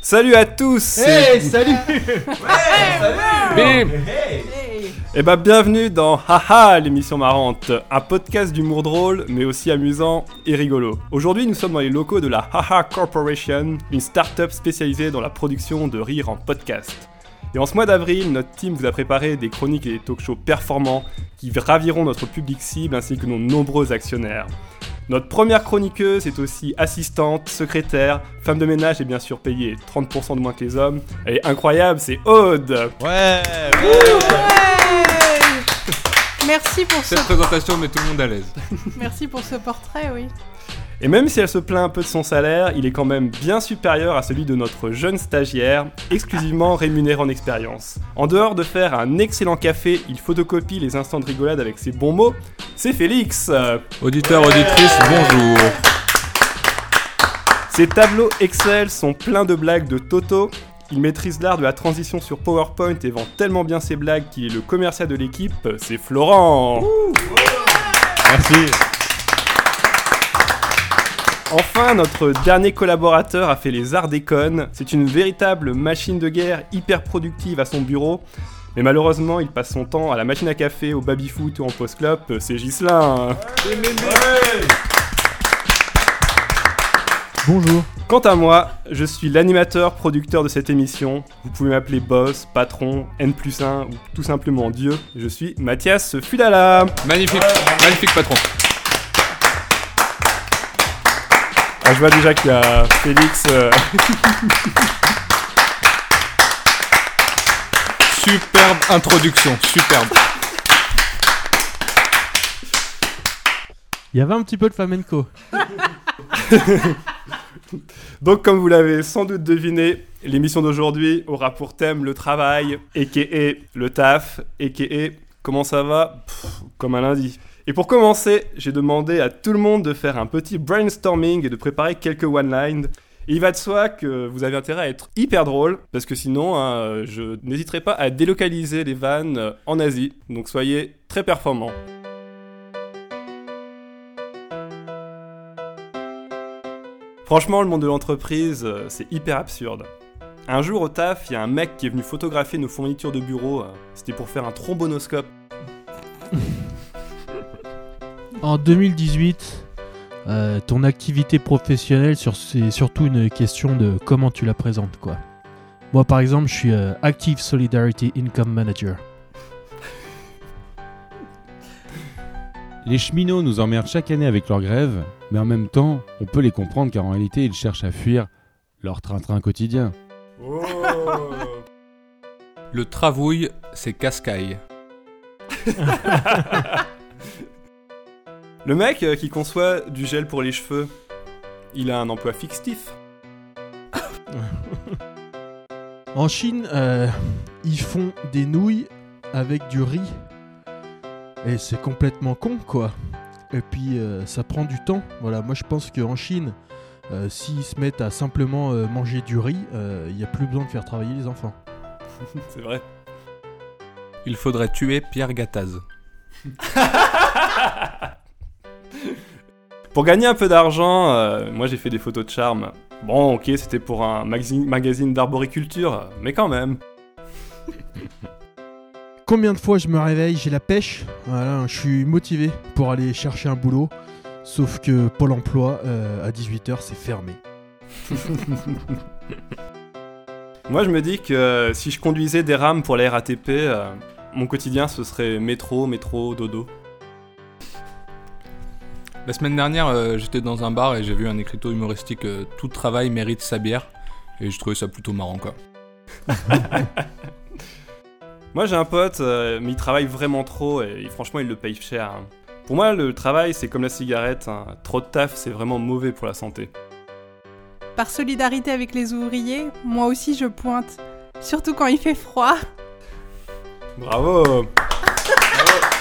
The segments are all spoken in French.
Salut à tous Hey, salut. Bim. Et bah bienvenue dans Haha, l'émission marrante, un podcast d'humour drôle mais aussi amusant et rigolo. Aujourd'hui nous sommes dans les locaux de la Haha Corporation, une start-up spécialisée dans la production de rire en podcast. Et en ce mois d'avril, notre team vous a préparé des chroniques et des talk-shows performants qui raviront notre public cible ainsi que nos nombreux actionnaires. Notre première chroniqueuse est aussi assistante, secrétaire, femme de ménage et bien sûr payée 30% de moins que les hommes. Elle est incroyable, c'est Aude Ouais Merci pour ce Cette présentation met tout le monde à l'aise. merci pour ce portrait, oui. Et même si elle se plaint un peu de son salaire, il est quand même bien supérieur à celui de notre jeune stagiaire, exclusivement rémunéré en expérience. En dehors de faire un excellent café, il photocopie les instants de rigolade avec ses bons mots, c'est Félix Auditeurs, auditrices, bonjour. Ses tableaux Excel sont pleins de blagues de Toto. Il maîtrise l'art de la transition sur PowerPoint et vend tellement bien ses blagues qu'il est le commercial de l'équipe, c'est Florent Merci. Enfin, notre dernier collaborateur a fait les arts des connes. C'est une véritable machine de guerre hyper productive à son bureau. Mais malheureusement, il passe son temps à la machine à café, au baby-foot ou en post-clop. C'est Gislin. Bonjour. Quant à moi, je suis l'animateur producteur de cette émission. Vous pouvez m'appeler boss, patron, N plus 1 ou tout simplement Dieu. Je suis Mathias Fudala. Magnifique, magnifique patron. Ah, je vois déjà qu'il y a Félix. euh, Superbe introduction, superbe. Il y avait un petit peu de flamenco. Donc, comme vous l'avez sans doute deviné, l'émission d'aujourd'hui aura pour thème le travail, a.k.a. le taf, a.k.a. comment ça va? Pff, Comme un lundi. Et pour commencer, j'ai demandé à tout le monde de faire un petit brainstorming et de préparer quelques one-lines. Il va de soi que vous avez intérêt à être hyper drôle, parce que sinon, hein, je n'hésiterai pas à délocaliser les vannes euh, en Asie. Donc soyez très performants. Franchement, le monde de l'entreprise, euh, c'est hyper absurde. Un jour au taf, il y a un mec qui est venu photographier nos fournitures de bureau. euh, C'était pour faire un trombonoscope. En 2018, euh, ton activité professionnelle, sur- c'est surtout une question de comment tu la présentes, quoi. Moi, par exemple, je suis euh, Active Solidarity Income Manager. Les cheminots nous emmerdent chaque année avec leur grève, mais en même temps, on peut les comprendre car en réalité, ils cherchent à fuir leur train-train quotidien. Le travouille, c'est cascaille. Le mec euh, qui conçoit du gel pour les cheveux, il a un emploi fictif. En Chine, euh, ils font des nouilles avec du riz. Et c'est complètement con, quoi. Et puis, euh, ça prend du temps. Voilà, moi je pense qu'en Chine, euh, s'ils se mettent à simplement euh, manger du riz, il n'y a plus besoin de faire travailler les enfants. C'est vrai. Il faudrait tuer Pierre Gattaz. Pour gagner un peu d'argent, euh, moi j'ai fait des photos de charme. Bon, ok, c'était pour un magazine, d'arboriculture, mais quand même. Combien de fois je me réveille, j'ai la pêche, voilà, je suis motivé pour aller chercher un boulot. Sauf que Pôle emploi, euh, à 18h, c'est fermé. Moi je me dis que euh, si je conduisais des rames pour la RATP, euh, mon quotidien ce serait métro, métro, dodo. La semaine dernière, euh, j'étais dans un bar et j'ai vu un écriteau humoristique euh, Tout travail mérite sa bière. Et je trouvais ça plutôt marrant, quoi. Moi j'ai un pote, euh, mais il travaille vraiment trop et, franchement il le paye cher. hein. Pour moi le travail c'est comme la cigarette, hein. trop de taf c'est vraiment mauvais pour la santé. Par solidarité avec les ouvriers, moi aussi je pointe. Surtout quand il fait froid. Bravo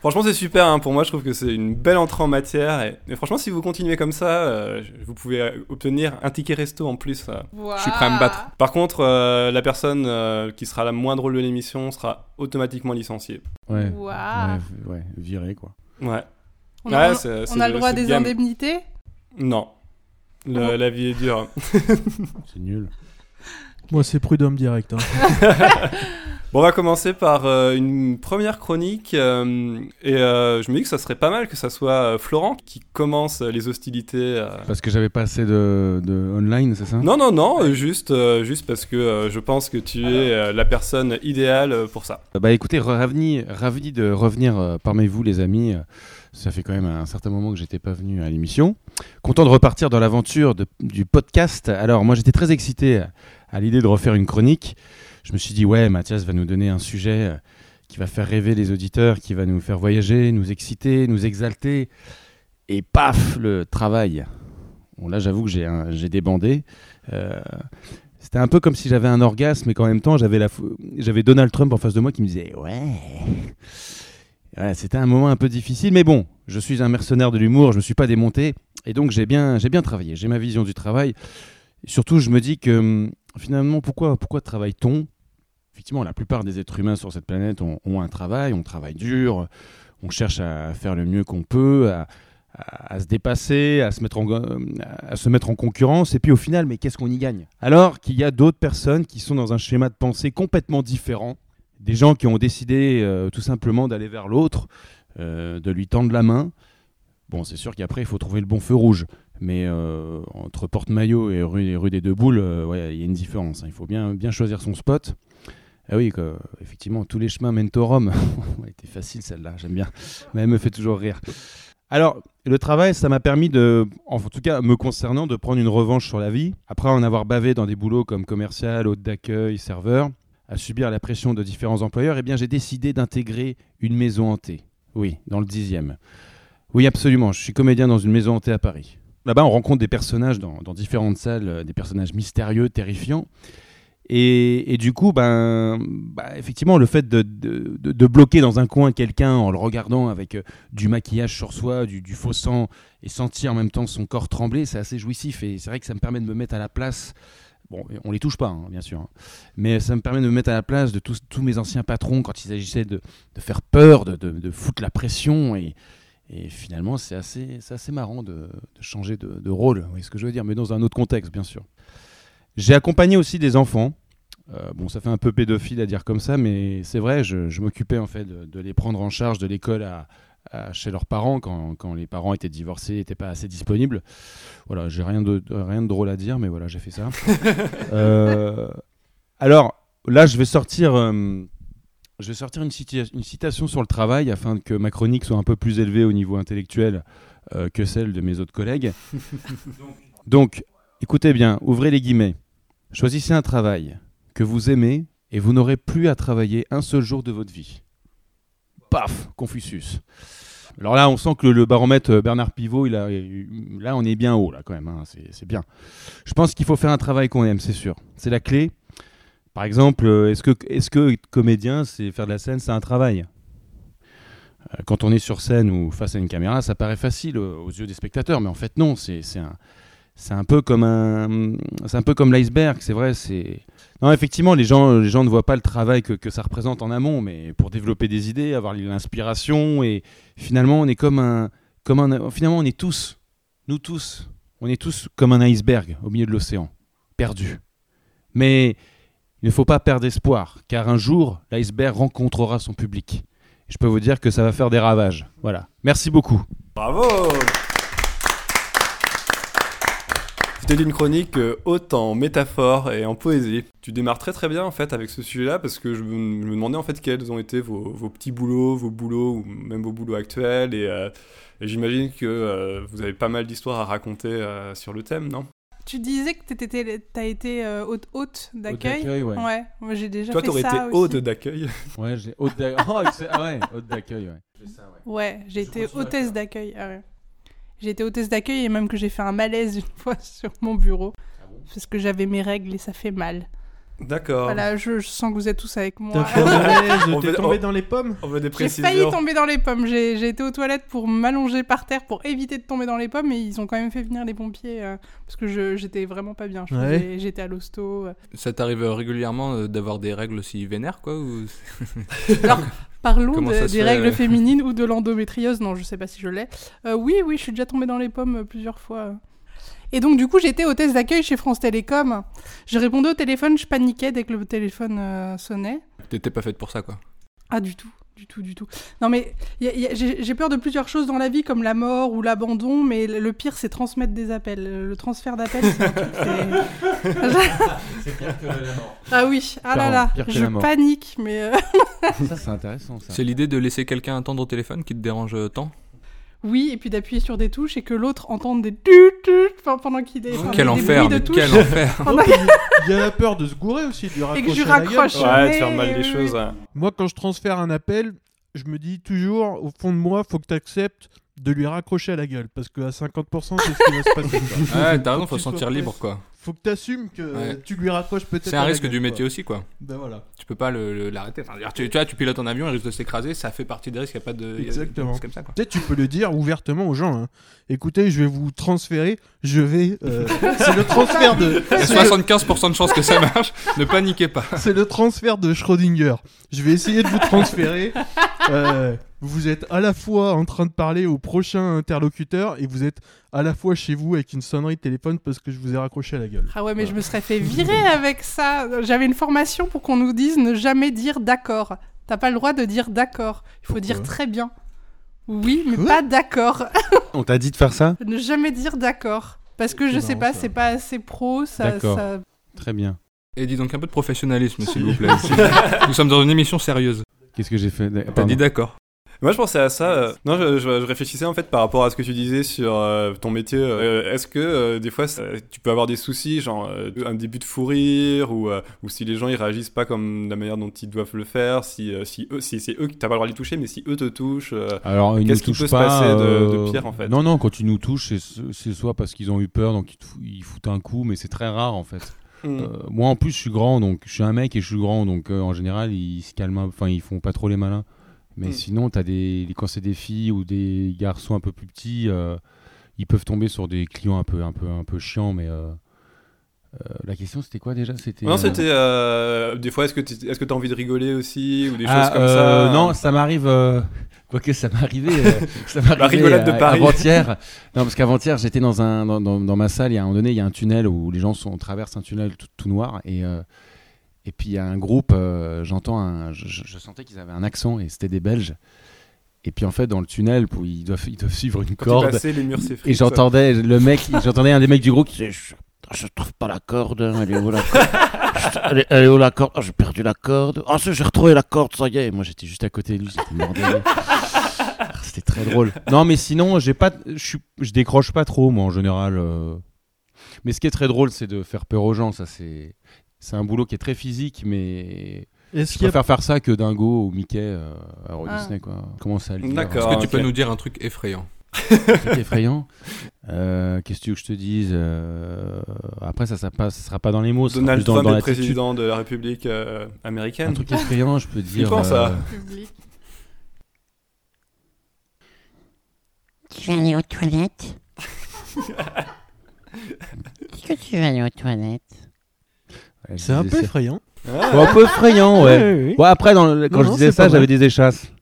Franchement, c'est super. hein. Pour moi, je trouve que c'est une belle entrée en matière. Et, et franchement, si vous continuez comme ça, euh, vous pouvez obtenir un ticket resto en plus. euh. Je suis prêt à me battre. Par contre, euh, la personne euh, qui sera la moins drôle de l'émission sera automatiquement licenciée. Ouais. Waouh. Ouais, v- ouais, viré quoi. Ouais. On, Ouais, a, on- a le droit à des indemnités? Non. Le- la vie est dure. C'est nul. Moi, c'est prud'homme direct. hein. Bon, on va commencer par euh, une première chronique. euh, et euh, je me dis que ça serait pas mal que ça soit Florent qui commence les hostilités. Parce que j'avais pas assez de, de online, c'est ça? Non, non, non, juste, juste parce que je pense que tu es la personne idéale pour ça. Bah écoutez, ravi, ravi de revenir parmi vous les amis. Ça fait quand même un certain moment que j'étais pas venu à l'émission. Content de repartir dans l'aventure du podcast. Alors moi j'étais très excité à l'idée de refaire une chronique. Je me suis dit ouais Mathias va nous donner un sujet euh, qui va faire rêver les auditeurs, qui va nous faire voyager, nous exciter, nous exalter. Et paf, le travail. Bon là j'avoue que j'ai débandé. Euh, c'était un peu comme si j'avais un orgasme, mais qu'en même temps, j'avais, Donald Trump en face de moi qui me disait Ouais. C'était un moment un peu difficile, mais bon, je suis un mercenaire de l'humour, je me suis pas démonté, et donc j'ai bien, j'ai bien travaillé, j'ai ma vision du travail. Surtout, je me dis que hum, finalement, pourquoi, pourquoi travaille-t-on? Effectivement, la plupart des êtres humains sur cette planète ont, un travail, on travaille dur, on cherche à faire le mieux qu'on peut, à, se dépasser, à se, mettre en, à se mettre en concurrence, et puis au final, mais qu'est-ce qu'on y gagne? Alors qu'il y a d'autres personnes qui sont dans un schéma de pensée complètement différent, des gens qui ont décidé euh, tout simplement d'aller vers l'autre, euh, de lui tendre la main. Bon, c'est sûr qu'après, il faut trouver le bon feu rouge. Mais euh, entre Porte-Maillot et rue, des Deux Boules, il y a une différence. hein. Il faut bien, bien choisir son spot. Ah oui, effectivement, tous les chemins mènent au Rome. Elle était facile celle-là, j'aime bien. Mais elle me fait toujours rire. Alors, le travail, ça m'a permis de, en tout cas me concernant, de prendre une revanche sur la vie. Après en avoir bavé dans des boulots comme commercial, hôte d'accueil, serveur, à subir la pression de différents employeurs, eh bien j'ai décidé d'intégrer une maison hantée. Oui, dans le dixième. Oui, absolument, je suis comédien dans une maison hantée à Paris. Là-bas, on rencontre des personnages dans, dans différentes salles, euh, des personnages mystérieux, terrifiants. Et, du coup, ben, bah, effectivement, le fait de, de- de- bloquer dans un coin quelqu'un en le regardant avec euh, du maquillage sur soi, du, faux sang, et sentir en même temps son corps trembler, c'est assez jouissif. Et c'est vrai que ça me permet de me mettre à la place. Bon, on les touche pas, hein, bien sûr. hein. Mais ça me permet de me mettre à la place de tous, tous mes anciens patrons quand il s'agissait de, faire peur, de, foutre la pression. Et, finalement, c'est assez, assez marrant de, changer de rôle, vous voyez ce que je veux dire, mais dans un autre contexte, bien sûr. J'ai accompagné aussi des enfants. Euh, bon, ça fait un peu pédophile à dire comme ça, mais c'est vrai, je, je m'occupais en fait de, de les prendre en charge de l'école à, à- chez leurs parents quand, quand les parents étaient divorcés, n'étaient pas assez disponibles. Voilà, j'ai rien de, rien de drôle à dire, mais voilà, j'ai fait ça. Euh, alors là, je vais sortir, euh, je vais sortir une, cita- une citation sur le travail afin que ma chronique soit un peu plus élevée au niveau intellectuel que celle de mes autres collègues. Donc, écoutez bien, ouvrez les guillemets. Choisissez un travail que vous aimez et vous n'aurez plus à travailler un seul jour de votre vie. Paf, Confucius. Alors là, on sent que le, baromètre euh, Bernard Pivot, là, on est bien haut, là, quand même. hein, c'est bien. Je pense qu'il faut faire un travail qu'on aime, c'est sûr. C'est la clé. Par exemple, euh, est-ce que, est que être comédien, c'est faire de la scène, c'est un travail? Euh, Quand on est sur scène ou face à une caméra, ça paraît facile aux yeux des spectateurs, mais en fait, non. C'est un, c'est un peu comme un, c'est un peu comme l'iceberg. C'est vrai. C'est non, effectivement, les gens, les gens ne voient pas le travail que, que ça représente en amont, mais pour développer des idées, avoir l'inspiration, et finalement, on est comme un, comme un, finalement, on est tous, nous tous, on est tous comme un iceberg au milieu de l'océan, perdu. Mais il ne faut pas perdre espoir, car un jour, l'iceberg rencontrera son public. Je peux vous dire que ça va faire des ravages. Voilà. Merci beaucoup. Bravo C'était une chronique euh, haute en métaphore et en poésie. Tu démarres très très bien en fait avec ce sujet-là parce que je me, je me demandais en fait quels ont été vos, vos petits boulots, vos boulots ou même vos boulots actuels et, euh, et j'imagine que euh, vous avez pas mal d'histoires à raconter euh, sur le thème, non? Tu disais que t'étais- t'as été hôte, hôte d'accueil. d'accueil, ouais. Ouais, moi j'ai déjà Toi fait t'aurais ça été aussi. hôte d'accueil. Ouais, j'ai hôte d'accueil. Oh. Ah ouais, hôte d'accueil, ouais. Ouais, j'ai été hôtesse d'accueil. Ah ouais. J'ai été hôtesse d'accueil et même que j'ai fait un malaise une fois sur mon bureau. Ah Parce que j'avais mes règles et ça fait mal. D'accord. Voilà, je, je sens que vous êtes tous avec moi. T'as fait un malaise, On t'es tombé on- dans les pommes On veut des J'ai failli tomber dans les pommes. J'ai j'ai été aux toilettes pour m'allonger par terre pour éviter de tomber dans les pommes, mais ils ont quand même fait venir les pompiers euh, parce que je- j'étais vraiment pas bien. Je Ouais. faisais- J'étais à l'hosto. euh. Ça t'arrive régulièrement euh, d'avoir des règles aussi vénères, quoi ou... Parlons de- des fait, règles féminines ou de l'endométriose. Non, je sais pas si je l'ai. Euh, oui, oui, je suis déjà tombée dans les pommes euh, plusieurs fois. Et donc, du coup, j'étais hôtesse d'accueil chez France Télécom. Je répondais au téléphone, je paniquais dès que le téléphone euh, sonnait. T'étais pas faite pour ça, quoi. Ah, du tout, du tout, du tout. Non, mais y a- y a- j'ai j'ai peur de plusieurs choses dans la vie, comme la mort ou l'abandon, mais le le pire, c'est transmettre des appels. Le transfert d'appels, c'est un truc, c'est- Ah oui, ah là là, pire que je la mort. panique, mais... euh, Ça, c'est intéressant, ça. C'est l'idée de laisser quelqu'un attendre au téléphone qui te dérange euh, tant? Oui, et puis d'appuyer sur des touches et que l'autre entende des tut tut enfin, pendant qu'il est. enfin, Quel des enfer, de quel enfer Il y a la peur de se gourer aussi, de lui Et que je raccrocher raccroche. Ouais, de Mais- faire mal choses. Moi, quand je transfère un appel, je me dis toujours, au fond de moi, faut que tu acceptes de lui raccrocher à la gueule. Parce qu'à 50%, c'est ce qui va se passer. quoi. Ouais, t'as raison, faut se sentir libre, quoi. Faut que tu assumes que Ouais. tu lui raccroches peut-être. C'est un risque gueule, du quoi. métier aussi, quoi. Ben voilà. Tu peux pas le- le- l'arrêter. Enfin, dire, tu, tu vois, tu pilotes un avion, il risque de s'écraser, ça fait partie des risques, y a pas de. Exactement. Comme ça, quoi. Peut-être tu peux le dire ouvertement aux gens. hein. Écoutez, je vais vous transférer. Je vais. euh, c'est le transfert de. Il y a 75% de chances que ça marche, ne paniquez pas. C'est le transfert de Schrödinger. Je vais essayer de vous transférer. Euh, vous êtes à la fois en train de parler au prochain interlocuteur et vous êtes à la fois chez vous avec une sonnerie de téléphone parce que je vous ai raccroché à la gueule. Ah ouais, mais je me serais fait virer avec ça. J'avais une formation pour qu'on nous dise ne jamais dire d'accord. T'as pas le droit de dire d'accord. Il faut Pourquoi dire très bien. Oui, mais Quoi pas d'accord. On t'a dit de faire ça ne jamais dire d'accord. Parce que je sais marrant, pas, c'est pas assez pro. Ça, D'accord. ça- Très bien. Et dis donc un peu de professionnalisme, s'il vous plaît. Nous sommes dans une émission sérieuse. Qu'est-ce que j'ai fait T'as dit d'accord. Moi, je pensais à ça. euh, Non, je, je- je réfléchissais en fait par rapport à ce que tu disais sur euh, ton métier. Euh, Est-ce que des fois, tu peux avoir des soucis, genre un début de fou rire, ou, ou si les gens ils réagissent pas comme la manière dont ils doivent le faire, si, si eux, si c'est eux qui t'as pas le droit de les toucher, mais si eux te touchent. Alors, ils Qu'est-ce nous qui touchent peut se pas, passer de- de pire, en fait? Non, non, quand ils nous touchent, c'est- soit parce qu'ils ont eu peur, donc ils, ils foutent un coup, mais c'est très rare en fait. hmm. Euh, moi en plus, je suis grand, donc je suis un mec et je suis grand, donc euh, en général, ils se calment, enfin, ils font pas trop les malins. Mais Mm. sinon, as des, quand c'est des filles ou des garçons un peu plus petits, euh, ils peuvent tomber sur des clients un peu, un peu, un peu chiants, mais. euh, euh, la question c'était quoi déjà? C'était. Non, c'était des fois. Est-ce que tu t'as envie de rigoler aussi ou des Ah, choses comme euh, ça Non, ça m'arrive. Quoique ça m'est arrivé. ça m'est La rigolade de Paris. Avant-hier. Non, parce qu'avant-hier, j'étais dans, un, dans, dans, dans ma salle. Il y a un moment donné, il y a un tunnel où les gens sont, traversent un tunnel tout, tout noir. Et, et puis il y a un groupe. euh, J'entends un. Je, je- sentais qu'ils avaient un accent et c'était des Belges. Et puis en fait, dans le tunnel, ils, doivent, ils doivent suivre une corde. passais, les murs. Et j'entendais le mec, j'entendais un des mecs du groupe qui disait je, je trouve pas la corde, elle est où la corde? Elle, est, elle est où la corde? Ah, J'ai perdu la corde. Ah, si, j'ai retrouvé la corde, ça y est. Et moi j'étais juste à côté de lui, j'étais bordé. C'était très drôle. Non, mais sinon, j'ai pas, je décroche pas trop, moi en général. euh. Mais ce qui est très drôle, c'est de faire peur aux gens. Ça, c'est, c'est un boulot qui est très physique, mais Est-ce je a préfère faire ça que Dingo ou Mickey euh, à Walt Ah. Disney, quoi. Comment ça D'accord. Est-ce que tu peux nous dire un truc effrayant un truc effrayant? Euh, Qu'est-ce que tu veux que je te dise Euh, Après, ça, ça, passe, ça sera pas dans les mots. ça sera Donald plus dans, Trump dans est président de la République euh, américaine. Un truc effrayant, je peux dire. Public. Tu vas aller aux toilettes? Est-ce que tu vas aller aux toilettes? C'est un peu effrayant. Ah, Ouais, un peu effrayant, ouais. ouais. Ouais, après, dans le- quand Non, je non, disais c'est ça, pas j'avais des échasses.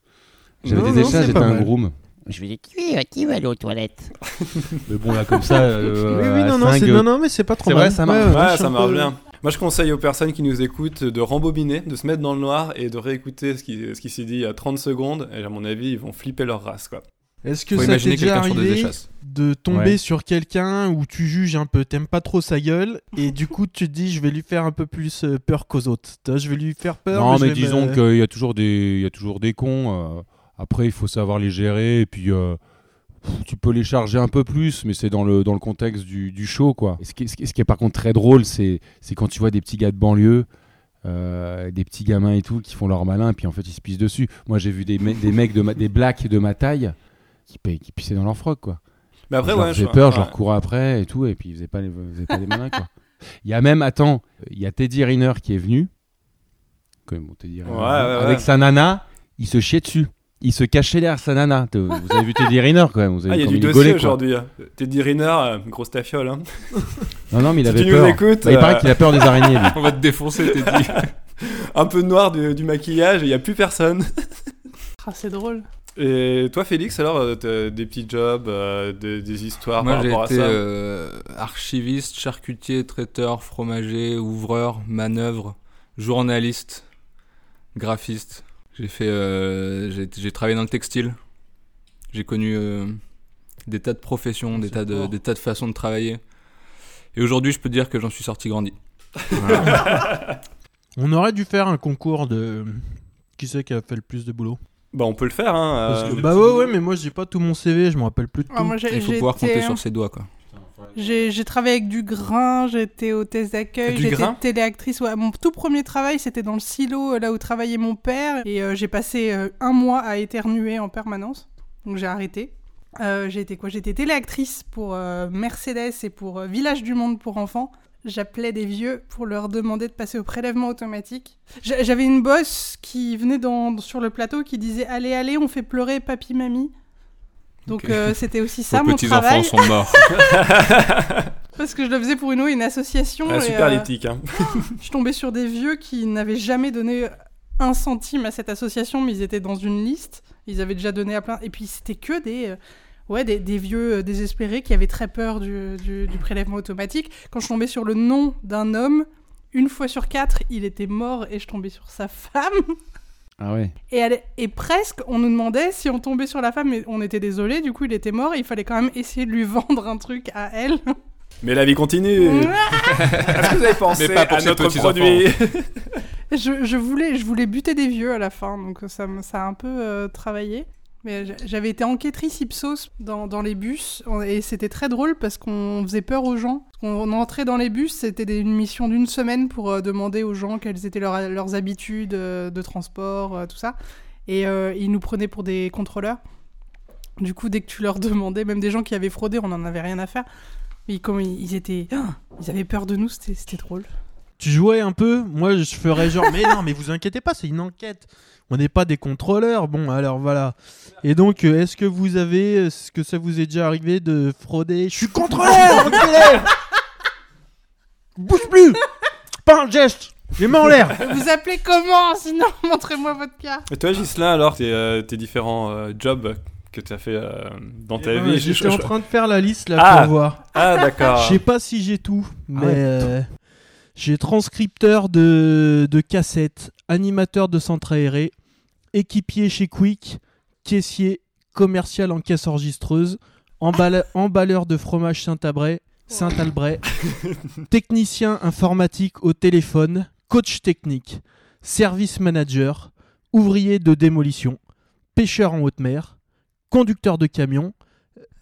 J'avais Non, des non, échasses, c'est j'étais pas un mal. groom. Je vais dire, qui, qui va aller aux toilettes Mais bon, là, comme ça. euh, oui, oui, à non, non, cinq, c'est, euh, non, non, mais c'est pas trop c'est mal. vrai, ça marche. Ouais, Ouais, je suis ça un marche peu- bien. Moi, je conseille aux personnes qui nous écoutent de rembobiner, de se mettre dans le noir et de réécouter ce qui, ce qui s'est dit il y a 30 secondes. Et à mon avis, ils vont flipper leur race, quoi. Est-ce que Faut ça t'est déjà arrivé de tomber Ouais. sur quelqu'un où tu juges un peu, t'aimes pas trop sa gueule, et du coup tu te dis je vais lui faire un peu plus euh, peur qu'aux autres. Je vais lui faire peur. Non, mais disons me- qu'il y a toujours des, il y a toujours des cons. euh, après, il faut savoir les gérer et puis euh, tu peux les charger un peu plus, mais c'est dans le dans le contexte du, du show, quoi. Et ce, qui, est- ce qui est- ce qui est par contre très drôle, c'est c'est quand tu vois des petits gars de banlieue. euh, des petits gamins et tout qui font leur malin et puis en fait ils se pissent dessus. Moi j'ai vu des, me- des mecs de ma- des blacks de ma taille qui, pa- qui pissaient dans leur froc quoi. Mais après, je ouais, je- peur, je ouais. leur courais après et tout et puis ils faisaient pas les, faisaient pas les malins quoi. Il y a même, attends, il y a Teddy Riner qui est venu. Quand même, bon, Teddy Riner, Ouais, ouais, avec ouais. sa nana, il se chiait dessus. Il se cachait derrière sa nana. Vous avez vu Teddy Riner quand même. Vous avez Ah, il y a vu du dossier aujourd'hui. Teddy Riner, euh, grosse tafiole. Hein. Non, non, mais il Si avait tu nous peur. écoutes, Bah, il paraît euh, qu'il a peur des araignées. lui. On va te défoncer, t'es dit. Un peu noir du, du maquillage il n'y a plus personne. Ah, c'est drôle. Et toi, Félix, alors, euh, t'as des petits jobs, euh, des, des histoires Moi, par j'ai rapport été à ça euh, archiviste, charcutier, traiteur, fromager, ouvreur, manœuvre, journaliste, graphiste. J'ai fait, euh, j'ai j'ai travaillé dans le textile. J'ai connu euh, des tas de professions, des C'est tas de, des tas de façons de travailler. Et aujourd'hui, je peux dire que j'en suis sorti grandi. On aurait dû faire un concours de qui c'est qui a fait le plus de boulot? Bah, on peut le faire. Hein, que- euh, bah ouais, ouais, mais moi j'ai pas tout mon CV, je me rappelle plus de tout. Ah, moi, j'ai Il faut j'ai pouvoir été, compter sur ses doigts, quoi. J'ai j'ai travaillé avec du grain, j'étais hôtesse d'accueil, j'étais téléactrice. Ouais, mon tout premier travail, c'était dans le silo, euh, là où travaillait mon père. Et euh, j'ai passé euh, un mois à éternuer en permanence. Donc j'ai arrêté. Euh, j'ai été quoi? J'étais téléactrice pour euh, Mercedes et pour euh, Village du Monde pour enfants. J'appelais des vieux pour leur demander de passer au prélèvement automatique. J'a- J'avais une bosse qui venait dans, sur le plateau qui disait Allez, allez, on fait pleurer papy, mamie. Donc euh, c'était aussi ça Vos mon travail. petits-enfants sont morts. Parce que je le faisais pour une, une association. ah, et, super euh, l'éthique. Hein. je tombais sur des vieux qui n'avaient jamais donné un centime à cette association, mais ils étaient dans une liste. Ils avaient déjà donné à plein. Et puis c'était que des, euh, ouais, des, des vieux euh, désespérés qui avaient très peur du, du- du prélèvement automatique. Quand je tombais sur le nom d'un homme, une fois sur quatre, il était mort et je tombais sur sa femme. Ah ouais. Et, elle- et presque, on nous demandait si on tombait sur la femme, mais on était désolé. Du coup, il était mort et il fallait quand même essayer de lui vendre un truc à elle. Mais la vie continue. Est-ce que vous avez pensé Mais pas pour à notre produit Je, je voulais, je voulais buter des vieux à la fin, donc ça a un peu euh, travaillé. Mais j'avais été enquêtrice Ipsos dans, les bus, on- et c'était très drôle parce qu'on faisait peur aux gens. Qu'on entrait dans les bus, c'était une mission d'une semaine pour euh, demander aux gens quelles étaient leurs- habitudes euh, de transport, euh, tout ça. Et ils nous prenaient pour des contrôleurs. Du coup, dès que tu leur demandais, même des gens qui avaient fraudé, on n'en avait rien à faire. Mais comme ils, étaient... Ah ils avaient peur de nous, c'était drôle. Tu jouais un peu? Moi, je ferais genre, mais non, mais vous inquiétez pas, c'est une enquête. On n'est pas des contrôleurs. Bon, alors voilà. Et donc, euh, est-ce que vous avez, est-ce que ça vous est déjà arrivé de frauder Je suis contrôleur, enculé Bouge plus Pas un geste Les mains en l'air Vous appelez comment Sinon, montrez-moi votre carte. Et toi, Gislain, alors, tes, euh, tes différents euh, jobs que tu as fait euh, dans ta Eh ben, vie? je- J'étais en train de faire la liste là Ah. pour voir. Ah, d'accord. Je sais pas si j'ai tout, mais ouais. euh, j'ai transcripteur de, de cassettes, animateur de centre aéré, équipier chez Quick, caissier, commercial en caisse enregistreuse, emballa- emballeur de fromage Saint-Albray, technicien informatique au téléphone, coach technique, service manager, ouvrier de démolition, pêcheur en haute mer, conducteur de camion,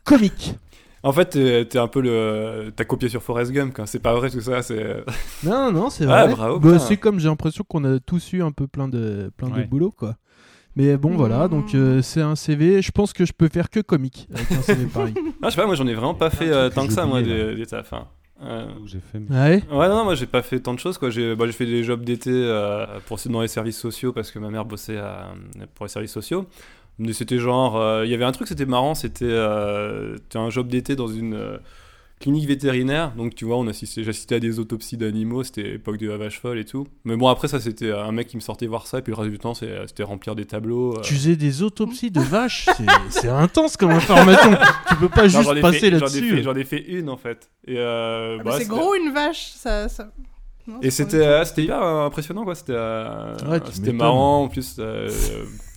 comique. En fait, t'es un peu le. T'as copié sur Forrest Gump, quand c'est pas vrai tout ça. C'est. Non, non, c'est Ah, vrai. bravo, Bah, c'est comme j'ai l'impression qu'on a tous eu un peu plein de, plein Ouais. de boulot, quoi. Mais bon, voilà, donc euh, c'est un CV. Je pense que je peux faire que comique avec un CV pareil. Ah, je sais pas, moi j'en ai vraiment pas fait Un truc euh, tant que ça, moi, des, des tafs. hein. Euh, Où j'ai fait. Ouais? Ouais, non, non, moi j'ai pas fait tant de choses quoi. J'ai bah, j'ai fait des jobs d'été euh, pour dans les services sociaux parce que ma mère bossait à- pour les services sociaux. Mais c'était genre, euh, il y avait un truc, c'était marrant, c'était euh, un job d'été dans une euh, clinique vétérinaire. Donc tu vois, on assistait, j'assistais à des autopsies d'animaux, c'était l'époque de la vache folle et tout. Mais bon, après ça, c'était un mec qui me sortait voir ça, et puis le reste du temps, c'était remplir des tableaux. euh. Tu faisais des autopsies de vaches, c'est- intense comme information. tu peux pas Non, juste passer fait- j'en ai là-dessus. J'en ai fait une en fait. Et, euh, Ah, bah, c'est gros une vache, ça. ça... Non, Et c'était euh, c'était hyper euh, impressionnant quoi. C'était euh, Ouais, marrant en plus.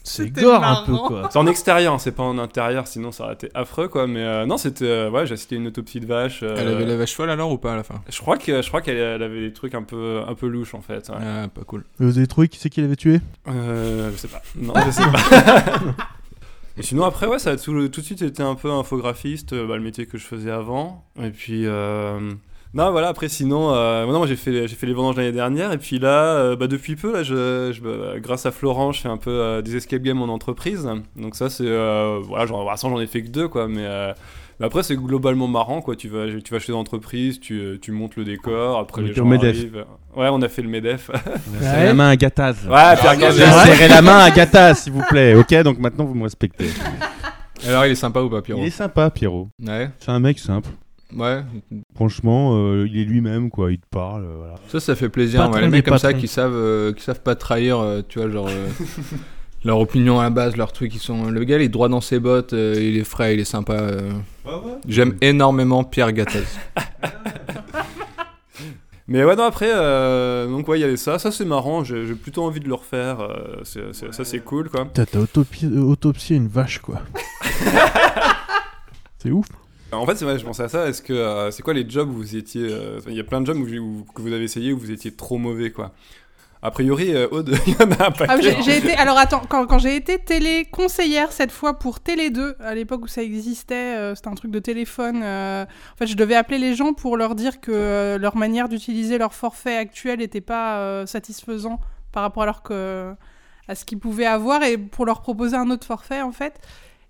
C'est gore un peu, quoi. C'est en extérieur, c'est pas en intérieur, sinon ça aurait été affreux quoi. Mais euh, non, c'était euh, ouais, j'ai assisté à une autopsie de vache. euh, Elle avait la vache folle alors ou pas à la fin? Je crois que je crois qu'elle elle avait des trucs un peu un peu louches en fait. ouais. Ah, pas cool. Vous avez trouvé qui c'est qui l'avait tué? Euh, je sais pas. Non, je sais pas. Et sinon après ouais, ça a tout, tout de suite été un peu infographiste, bah, le métier que je faisais avant. Et puis euh, Non, voilà, après, sinon, euh, non, moi j'ai fait, j'ai fait les vendanges l'année dernière, et puis là, euh, bah, depuis peu, là, je, je- bah, grâce à Florent, je fais un peu euh, des escape games en entreprise. Donc, ça, c'est. euh, voilà, genre, pour l'instant, j'en ai fait que deux, quoi, mais. euh, mais après, c'est globalement marrant, quoi. Tu vas, tu vas chez l'entreprise, tu, tu montes le décor, après On les gens Medef. arrivent. Ouais, on a fait le Medef. On a serré la main à Gattaz. ouais, Pierre J'ai serré la main à Gattaz, s'il vous plaît. Ok, donc maintenant vous me respectez. Alors, il est sympa ou pas, Pierrot? Il est sympa, Pierrot. Ouais, C'est un mec simple. Ouais. Franchement, euh, il est lui-même, quoi. Il te parle, euh, voilà. Ça, ça fait plaisir. Patron ouais, les des mecs comme ça patrons. qui savent, euh, qui savent pas trahir, euh, tu vois, genre. euh, leur opinion à la base, leurs trucs, ils sont. Le gars, il est droit dans ses bottes, euh, il est frais, il est sympa. euh. J'aime énormément Pierre Gattaz. Mais ouais, non, après, euh, donc ouais, il y avait ça. Ça, c'est marrant. J'ai j'ai plutôt envie de le refaire. euh, c'est- c'est- ça, c'est cool, quoi. Putain, T'as autopsié une vache, quoi. c'est ouf. En fait, c'est vrai, je pensais à ça. Est-ce que euh, c'est quoi les jobs où vous étiez euh, Il y a plein de jobs où, où- que vous avez essayé où vous étiez trop mauvais, quoi. A priori, euh, Aude, il y en a un paquet. Ah, j'ai j'ai été. Alors attends, quand, quand j'ai été télé-conseillère cette fois pour Télé 2, à l'époque où ça existait, euh, c'était un truc de téléphone. euh, en fait, je devais appeler les gens pour leur dire que leur manière d'utiliser leur forfait actuel n'était pas satisfaisant par rapport à, leur que, à ce qu'ils pouvaient avoir et pour leur proposer un autre forfait en fait.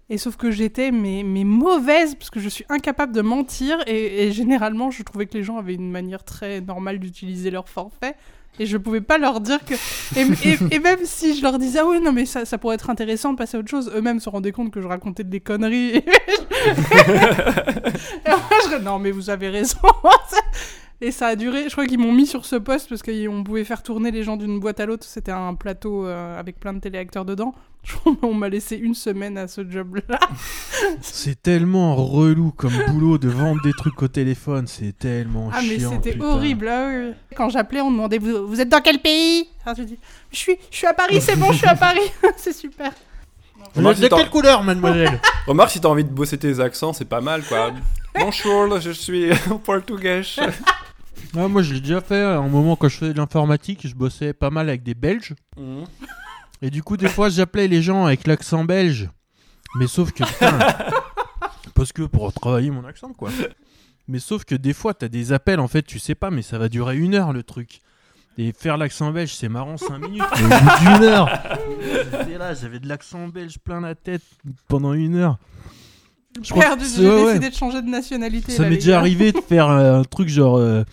Et sauf que j'étais mais, mais mauvaise parce que je suis incapable de mentir et, généralement je trouvais que les gens avaient une manière très normale d'utiliser leur forfait et je pouvais pas leur dire que et, même si je leur disais, ah oui, non, mais ça, ça pourrait être intéressant de passer à autre chose, eux-mêmes se rendaient compte que je racontais des conneries. non, mais vous avez raison. et ça a duré, je crois qu'ils m'ont mis sur ce poste parce qu'on pouvait faire tourner les gens d'une boîte à l'autre. C'était un plateau euh, avec plein de téléacteurs dedans. Qu'on m'a laissé une semaine à ce job-là. C'est tellement relou comme boulot de vendre des trucs au téléphone. C'est tellement Ah, mais chiant. c'était horrible. ah oui. Quand j'appelais, on demandait, vous, vous êtes dans quel pays? Alors je dis, je suis, je suis à Paris, c'est bon, je suis à Paris. c'est super. Vous êtes de quelle couleur, mademoiselle? Remarque, si t'as envie de bosser tes accents, c'est pas mal, quoi. Bonjour, je suis portugais. Ah, Moi, je l'ai déjà fait. À un moment, quand je faisais de l'informatique, je bossais pas mal avec des Belges. Mhm. Et du coup, des fois, j'appelais les gens avec l'accent belge. Mais sauf que, putain, parce que pour travailler mon accent, quoi. Mais sauf que des fois, t'as des appels, en fait, tu sais pas, mais ça va durer une heure, le truc. Et faire l'accent belge, c'est marrant 5 minutes, mais au bout d'une heure, j'étais là, j'avais de l'accent belge plein la tête pendant une heure. Je crois Perdu, j'ai ouais, ouais. décidé de changer de nationalité. Ça m'est déjà arrivé de faire euh, un truc genre. euh,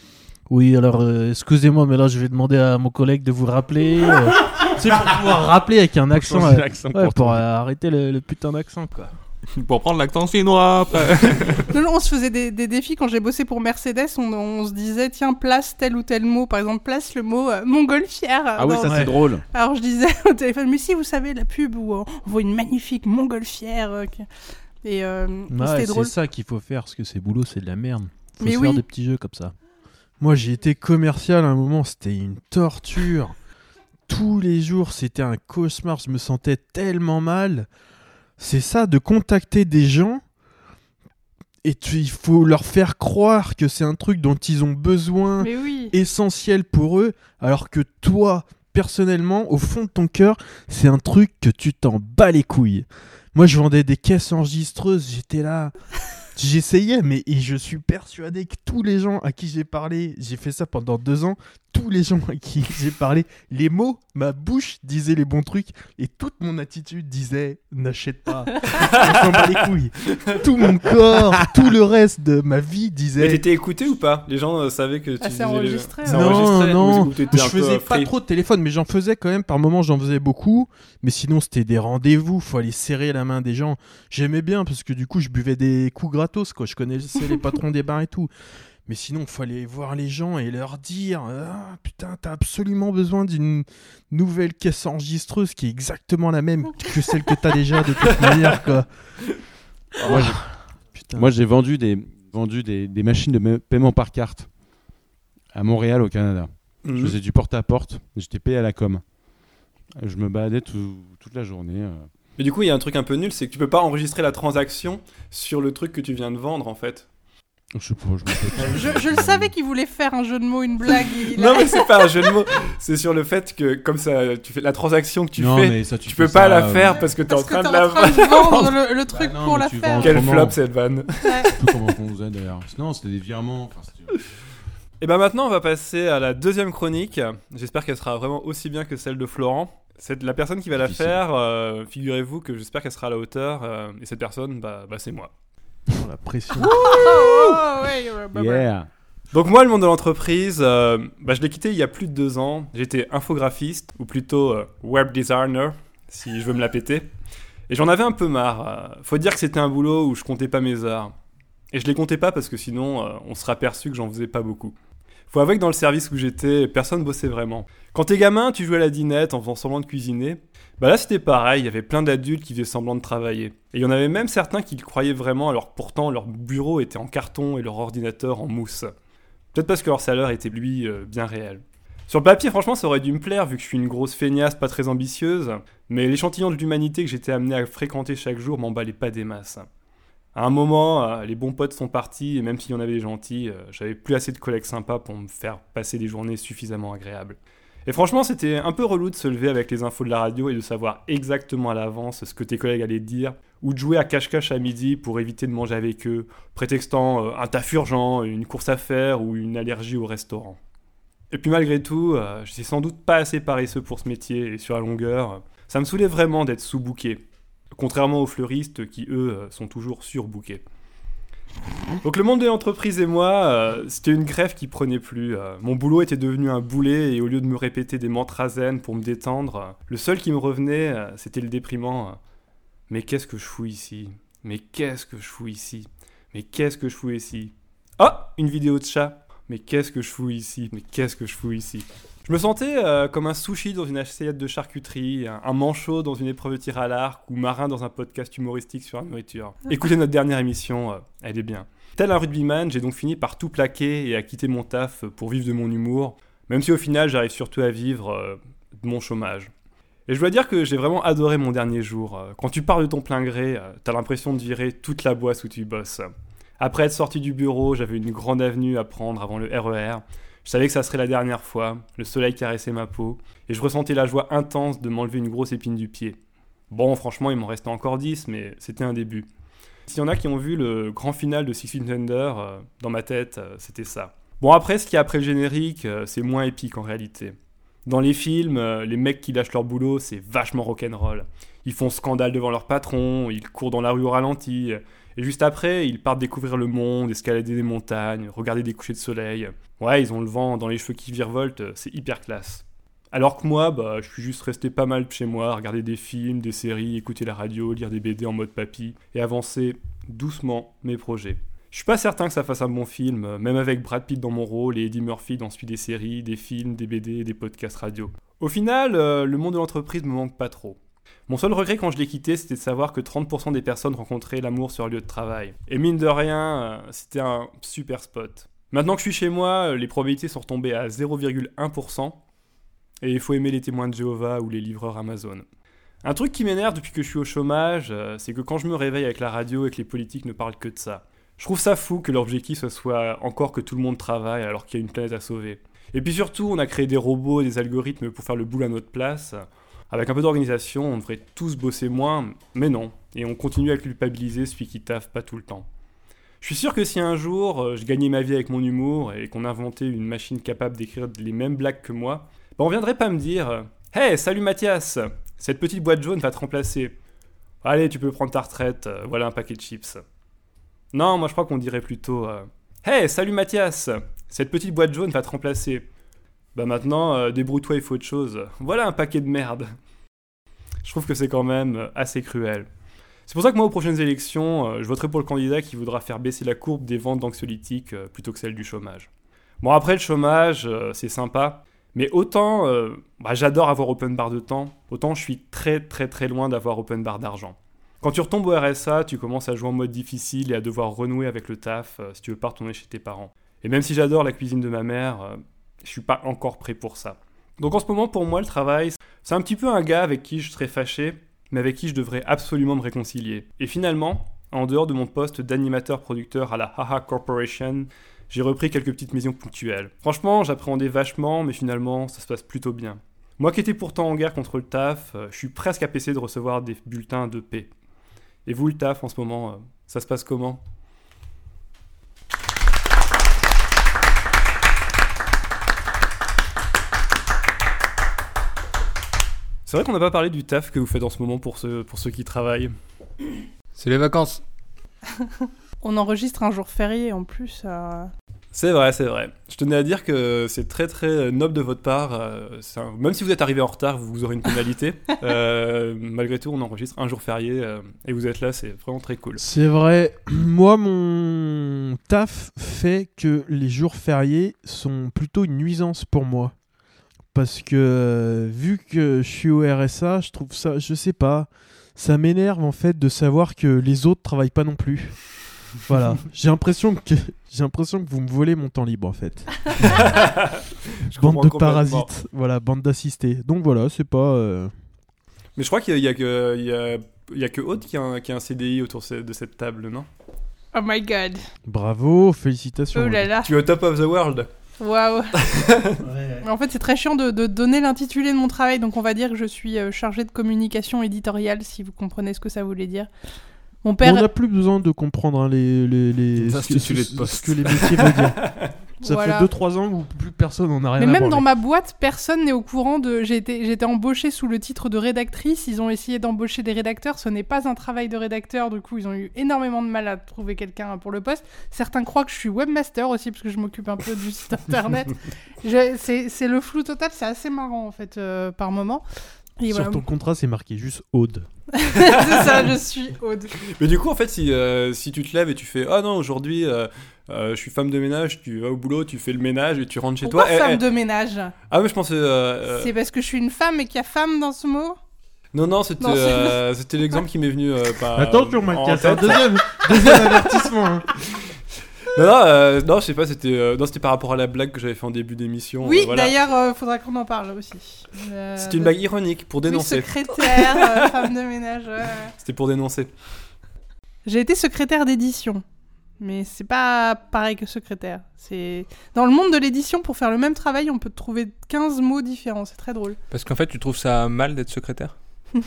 oui, alors, euh, excusez-moi, mais là, je vais demander à mon collègue de vous rappeler. euh, tu sais, pour pouvoir rappeler avec un accent. Euh, ouais, pour euh, arrêter le, le putain d'accent, quoi. Pour prendre l'accent chinois. Non, non, on se faisait des, des défis quand j'ai bossé pour Mercedes. On, on se disait, tiens, place tel ou tel mot. Par exemple, place le mot euh, montgolfière. Ah oui, ça Ouais. c'est drôle. Alors je disais au téléphone, mais si vous savez la pub où on voit une magnifique montgolfière. euh, qui- Et, euh, c'est ça qu'il faut faire, parce que ces boulots, c'est de la merde. Faut Mais se oui. faire des petits jeux comme ça. Moi, j'ai été commercial à un moment, c'était une torture. Tous les jours, c'était un cauchemar. Je me sentais tellement mal. C'est ça, de contacter des gens et tu- il faut leur faire croire que c'est un truc dont ils ont besoin, oui. essentiel pour eux, alors que toi, personnellement, au fond de ton cœur, c'est un truc que tu t'en bats les couilles. Moi, je vendais des caisses enregistreuses, j'étais là. J'essayais, mais je suis persuadé que tous les gens à qui j'ai parlé, j'ai fait ça pendant deux ans, tous les gens à qui j'ai parlé, les mots, ma bouche disait les bons trucs, et toute mon attitude disait n'achète pas, on s'en bat les couilles. Tout mon corps, tout le reste de ma vie Mais disait t'étais écouté ou pas? Les gens euh, savaient que tu Ah, c'est disais les- enregistré, enregistré Non, non. Je faisais pas free trop de téléphone, mais j'en faisais quand même. Par moments, j'en faisais beaucoup. Mais sinon, c'était des rendez-vous. Faut aller serrer la main des gens. J'aimais bien parce que du coup, je buvais des coups gratos. Quoi. Je connaissais les patrons des bars et tout. Mais sinon, faut aller voir les gens et leur dire ah, Putain, t'as absolument besoin d'une nouvelle caisse enregistreuse qui est exactement la même que celle que t'as déjà de toute manière. Quoi. Moi, j'ai- Putain. Moi, j'ai vendu des vendu des, des machines de me- paiement par carte à Montréal, au Canada. Je Mhm. faisais du porte-à-porte. J'étais payé à la com. Je me baladais tout- toute la journée. euh. Mais du coup, il y a un truc un peu nul, c'est que tu peux pas enregistrer la transaction sur le truc que tu viens de vendre en fait. Je sais pas, je. Je, je le savais qu'il voulait faire un jeu de mots, une blague. il a- Non, mais c'est pas un jeu de mots. C'est sur le fait que, comme ça, tu fais la transaction que tu non, fais, mais ça, tu, tu fais peux pas ça, la euh, faire parce que t'es en train de la en train de vendre le, le truc Bah non, pour la faire. Quel flop cette vanne. Ouais. Je sais plus comment on faisait d'ailleurs. Non, c'était des virements. Enfin, Et ben maintenant, on va passer à la deuxième chronique. J'espère qu'elle sera vraiment aussi bien que celle de Florent. C'est la personne qui va la Difficile. faire. euh, Figurez-vous que j'espère qu'elle sera à la hauteur. euh, et cette personne, bah, bah, c'est moi. La pression. Yeah. Donc moi, le monde de l'entreprise, euh, bah, je l'ai quitté il y a plus de deux ans. J'étais infographiste, ou plutôt euh, web designer, si je veux me la péter. Et j'en avais un peu marre. euh. Faut dire que c'était un boulot où je comptais pas mes heures. Et je les comptais pas parce que sinon, euh, on serait aperçu que j'en faisais pas beaucoup. Faut avouer que dans le service où j'étais, personne bossait vraiment. Quand t'es gamin, tu jouais à la dinette en faisant semblant de cuisiner. Bah là, c'était pareil, il y avait plein d'adultes qui faisaient semblant de travailler. Et il y en avait même certains qui le croyaient vraiment alors que pourtant leur bureau était en carton et leur ordinateur en mousse. Peut-être parce que leur salaire était, lui, euh, bien réel. Sur le papier, franchement, ça aurait dû me plaire vu que je suis une grosse feignasse pas très ambitieuse, mais l'échantillon de l'humanité que j'étais amené à fréquenter chaque jour m'emballait pas des masses. À un moment, euh, les bons potes sont partis et même s'il y en avait des gentils, euh, j'avais plus assez de collègues sympas pour me faire passer des journées suffisamment agréables. Et franchement, c'était un peu relou de se lever avec les infos de la radio et de savoir exactement à l'avance ce que tes collègues allaient te dire, ou de jouer à cache-cache à midi pour éviter de manger avec eux, prétextant euh, un taf urgent, une course à faire ou une allergie au restaurant. Et puis malgré tout, je suis sans doute pas assez paresseux pour ce métier et sur la longueur, ça me saoulait vraiment d'être sous-booké, contrairement aux fleuristes qui eux euh, sont toujours surbookés. Donc le monde de l'entreprise et moi, euh, c'était une grève qui prenait plus. euh, mon boulot était devenu un boulet et au lieu de me répéter des mantras zen pour me détendre, le seul qui me revenait, c'était le déprimant. mais qu'est-ce que je fous ici? Mais qu'est-ce que je fous ici? Mais qu'est-ce que je fous ici? Oh Une vidéo de chat. Mais qu'est-ce que je fous ici? Mais qu'est-ce que je fous ici? Je me sentais euh, comme un sushi dans une assiette de charcuterie, un, un manchot dans une épreuve de tir à l'arc ou marin dans un podcast humoristique sur la nourriture. Écoutez notre dernière émission, euh, elle est bien. Tel un rugbyman, j'ai donc fini par tout plaquer et à quitter mon taf pour vivre de mon humour, même si au final j'arrive surtout à vivre euh, de mon chômage. Et je dois dire que j'ai vraiment adoré mon dernier jour. Quand tu pars de ton plein gré, t'as l'impression de virer toute la boisse où tu bosses. Après être sorti du bureau, j'avais une grande avenue à prendre avant le RER. Je savais que ça serait la dernière fois, le soleil caressait ma peau, et je ressentais la joie intense de m'enlever une grosse épine du pied. Bon, franchement, il m'en restait encore 10, mais c'était un début. S'il y en a qui ont vu le grand final de Six Feet Under, euh, dans ma tête, euh, c'était ça. Bon, après, ce qu'il y a après le générique, euh, c'est moins épique en réalité. Dans les films, les mecs qui lâchent leur boulot, c'est vachement rock'n'roll. Ils font scandale devant leur patron, ils courent dans la rue au ralenti, et juste après, ils partent découvrir le monde, escalader des montagnes, regarder des couchers de soleil. Ouais, ils ont le vent dans les cheveux qui virevoltent, c'est hyper classe. Alors que moi, bah, je suis juste resté pas mal chez moi, regarder des films, des séries, écouter la radio, lire des BD en mode papy, et avancer doucement mes projets. Je suis pas certain que ça fasse un bon film, même avec Brad Pitt dans mon rôle et Eddie Murphy dans celui des séries, des films, des BD des podcasts radio. Au final, euh, le monde de l'entreprise me manque pas trop. Mon seul regret quand je l'ai quitté, c'était de savoir que 30% des personnes rencontraient l'amour sur leur lieu de travail. Et mine de rien, euh, c'était un super spot. Maintenant que je suis chez moi, euh, les probabilités sont retombées à 0,1%, et il faut aimer les témoins de Jéhovah ou les livreurs Amazon. Un truc qui m'énerve depuis que je suis au chômage, euh, c'est que quand je me réveille avec la radio et que les politiques ne parlent que de ça. Je trouve ça fou que l'objectif ce soit encore que tout le monde travaille alors qu'il y a une planète à sauver. Et puis surtout, on a créé des robots et des algorithmes pour faire le boulot à notre place. Avec un peu d'organisation, on devrait tous bosser moins, mais non. Et on continue à culpabiliser celui qui taffe pas tout le temps. Je suis sûr que si un jour euh, je gagnais ma vie avec mon humour et qu'on inventait une machine capable d'écrire les mêmes blagues que moi, bah on viendrait pas me dire euh, Hey, salut Mathias Cette petite boîte jaune va te remplacer. Allez, tu peux prendre ta retraite, euh, voilà un paquet de chips. Non, moi je crois qu'on dirait plutôt Hey, salut Mathias Cette petite boîte jaune va te remplacer. Bah maintenant, débrouille-toi, il faut autre chose. Voilà un paquet de merde. Je trouve que c'est quand même euh, assez cruel. C'est pour ça que moi, aux prochaines élections, euh, je voterai pour le candidat qui voudra faire baisser la courbe des ventes d'anxiolytiques euh, plutôt que celle du chômage. Bon, après, le chômage, c'est sympa, mais autant bah, j'adore avoir open bar de temps, autant je suis très très très loin d'avoir open bar d'argent. Quand tu retombes au RSA, tu commences à jouer en mode difficile et à devoir renouer avec le taf si tu veux pas retourner chez tes parents. Et même si j'adore la cuisine de ma mère, je suis pas encore prêt pour ça. Donc en ce moment, pour moi, le travail, c'est un petit peu un gars avec qui je serais fâché, mais avec qui je devrais absolument me réconcilier. Et finalement, en dehors de mon poste d'animateur-producteur à la Haha Corporation, j'ai repris quelques petites missions ponctuelles. Franchement, j'appréhendais vachement, mais finalement, ça se passe plutôt bien. Moi qui étais pourtant en guerre contre le taf, euh, je suis presque apacé de recevoir des bulletins de paix. Et vous, le taf, en ce moment, euh, ça se passe comment? C'est vrai qu'on n'a pas parlé du taf que vous faites en ce moment pour ceux, pour ceux qui travaillent. C'est les vacances. On enregistre un jour férié en plus. euh, C'est vrai, c'est vrai. Je tenais à dire que c'est très très noble de votre part. euh, un- Même si vous êtes arrivé en retard, vous aurez une pénalité. Euh, malgré tout, on enregistre un jour férié euh, et vous êtes là, c'est vraiment très cool. C'est vrai. Moi, mon taf fait que les jours fériés sont plutôt une nuisance pour moi. Parce que euh, vu que je suis au RSA, je trouve ça, je sais pas, ça m'énerve en fait de savoir que les autres travaillent pas non plus. Voilà, j'ai l'impression que j'ai l'impression que vous me volez mon temps libre en fait. Je bande de parasites, voilà, bande d'assistés. Donc voilà, c'est pas. euh, Mais je crois qu'il y a, il y a que, il y a, il y a que Aude qui a, un, qui a un CDI autour de cette table, non? Oh my god. Bravo, félicitations. Oh là là. Tu es au top of the world. Waouh. En fait, c'est très chiant de, de donner l'intitulé de mon travail, donc on va dire que je suis euh, chargée de communication éditoriale, si vous comprenez ce que ça voulait dire. Mon père. on n'a plus besoin de comprendre hein, les, les, les, ce, que, ce que les métiers veulent dire. Ça Voilà. fait 2-3 ans où plus personne n'en a rien Mais à même dans ma boîte, personne n'est au courant de. J'ai été, embauchée sous le titre de rédactrice. Ils ont essayé d'embaucher des rédacteurs. Ce n'est pas un travail de rédacteur. Du coup, ils ont eu énormément de mal à trouver quelqu'un pour le poste. Certains croient que je suis webmaster aussi, parce que je m'occupe un peu du site internet. C'est le flou total. C'est assez marrant, en fait, euh, par moment. Et Sur voilà. ton contrat, c'est marqué juste Aude. c'est ça, je suis Aude. Mais du coup, en fait, si, euh, si tu te lèves et tu fais Ah non, aujourd'hui, euh, euh, je suis femme de ménage, tu vas au boulot, tu fais le ménage et tu rentres chez Pourquoi toi. Eh, femme eh. de ménage? Ah, mais je pensais. euh, euh, C'est parce que je suis une femme et qu'il y a femme dans ce mot? Non, non, c'était c'est- euh, c'était l'exemple qui m'est venu euh, par. Attention, en Mathias, hein, tête. deuxième, deuxième avertissement. hein. Non, non, euh, non, je sais pas, c'était euh, non, c'était par rapport à la blague que j'avais fait en début d'émission. Oui, euh, voilà. d'ailleurs, euh, faudra qu'on en parle aussi. Euh, C'était une de- blague ironique pour Oui, dénoncer. secrétaire, euh, femme de ménage. ouais. C'était pour dénoncer. J'ai été secrétaire d'édition. Mais c'est pas pareil que secrétaire. C'est Dans le monde de l'édition, pour faire le même travail, on peut trouver 15 mots différents. C'est très drôle. Parce qu'en fait, tu trouves ça mal d'être secrétaire?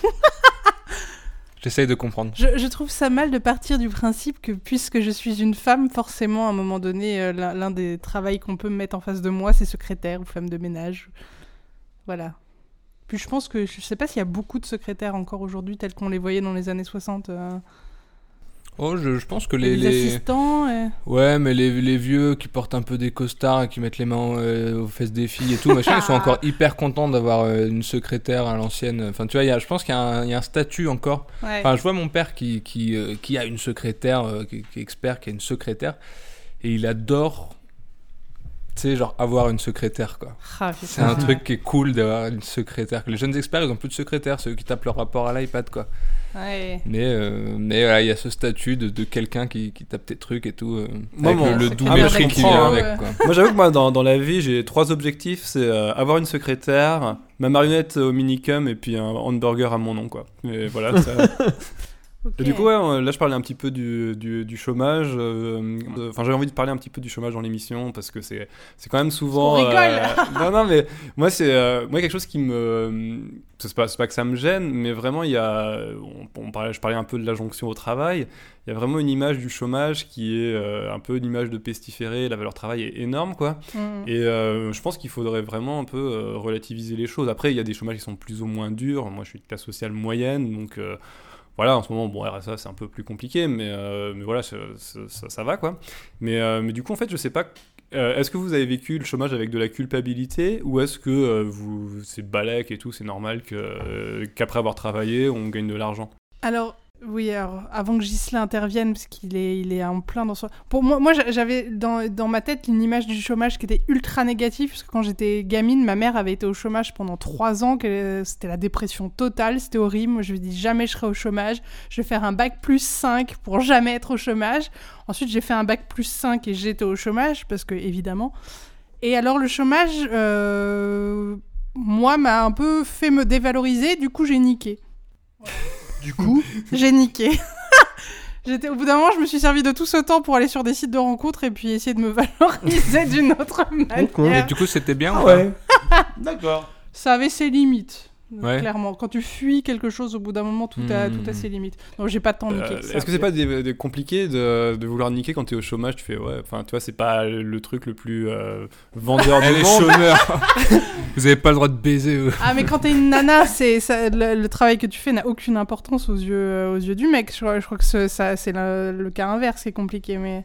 J'essaye de comprendre. Je, trouve ça mal de partir du principe que puisque je suis une femme, forcément, à un moment donné, euh, l'un des travails qu'on peut me mettre en face de moi, c'est secrétaire ou femme de ménage. Voilà. Puis je pense que je sais pas s'il y a beaucoup de secrétaires encore aujourd'hui tels qu'on les voyait dans les années 60. Oh, je, je pense que les, les, les- assistants. euh, Ouais, mais les, les vieux qui portent un peu des costards et qui mettent les mains euh, aux fesses des filles et tout, machin, ils sont encore hyper contents d'avoir euh, une secrétaire à l'ancienne. Enfin, tu vois, y a- je pense qu'il y, a un- il y a un statut encore. ouais. Enfin, je vois mon père qui, qui, euh, qui a une secrétaire, qui, qui est expert, qui a une secrétaire, et il adore, tu sais, genre avoir une secrétaire, quoi. Ah. C'est un truc qui est cool d'avoir une secrétaire. Que les jeunes experts, ils ont plus de secrétaire, ceux qui tapent leur rapport à l'iPad, quoi. Ouais. Mais, euh, mais voilà, il y a ce statut de, de quelqu'un qui, qui tape tes trucs et tout, euh, Moi, avec mon- le, le c'est doux mépris qui vient hein. avec, quoi. Moi, j'avoue que moi, dans, dans la vie, j'ai trois objectifs c'est euh, avoir une secrétaire, ma marionnette au minicum et puis un hamburger à mon nom, quoi. Et voilà. ça- Et du coup, ouais, on- là, je parlais un petit peu du, du, du chômage. euh, euh, Enfin, j'avais envie de parler un petit peu du chômage dans l'émission parce que c'est c'est quand même souvent. Qu'on rigole. euh, non, non, mais moi, c'est euh, moi quelque chose qui me. C'est pas, pas que ça me gêne, mais vraiment, il y a. On, on parlait, je parlais un peu de la jonction au travail. Il y a vraiment une image du chômage qui est un peu une image de pestiféré. La valeur travail est énorme, quoi. Mm. Et je pense qu'il faudrait vraiment un peu relativiser les choses. Après, il y a des chômages qui sont plus ou moins durs. Moi, je suis de classe sociale moyenne, donc voilà, en ce moment, bon, RSA, c'est un peu plus compliqué, mais, euh, voilà, ça, ça va, quoi. Mais, euh, mais du coup, en fait, je sais pas. euh, est-ce que vous avez vécu le chômage avec de la culpabilité ou est-ce que vous c'est balèque et tout, c'est normal qu'après avoir travaillé, on gagne de l'argent? Alors, oui, alors, avant que Ghislain intervienne, parce qu'il est, il est en plein dans son... Pour moi, moi j'a- j'avais dans, dans ma tête une image du chômage qui était ultra négative, parce que quand j'étais gamine, ma mère avait été au chômage pendant trois ans, que c'était la dépression totale, c'était horrible. Moi, je me dis jamais je serai au chômage, je vais faire un bac plus 5 pour jamais être au chômage. Ensuite, j'ai fait un bac plus 5 et j'étais au chômage, parce que, évidemment... Et alors, le chômage, euh, moi, m'a un peu fait me dévaloriser, du coup, j'ai niqué. Du coup, J'ai niqué. J'étais, au bout d'un moment, je me suis servi de tout ce temps pour aller sur des sites de rencontres et puis essayer de me valoriser d'une autre Et manière. du coup, c'était bien ou pas? D'accord. Ça avait ses limites. Ouais. Clairement, quand tu fuis quelque chose, au bout d'un moment, tout, a, Hmm. tout a ses limites. Donc j'ai pas tant niqué Euh, que ça. Est-ce que c'est pas des, des compliqué de, de vouloir niquer quand t'es au chômage Tu fais ouais, enfin tu vois, c'est pas le truc le plus euh, vendeur du monde. chômeur. Vous avez pas le droit de baiser. eux. Ah mais quand t'es une nana, c'est ça- le, le travail que tu fais n'a aucune importance aux yeux aux yeux du mec. Je crois, je crois que ce- ça c'est le, le cas inverse qui est compliqué, mais Hmm.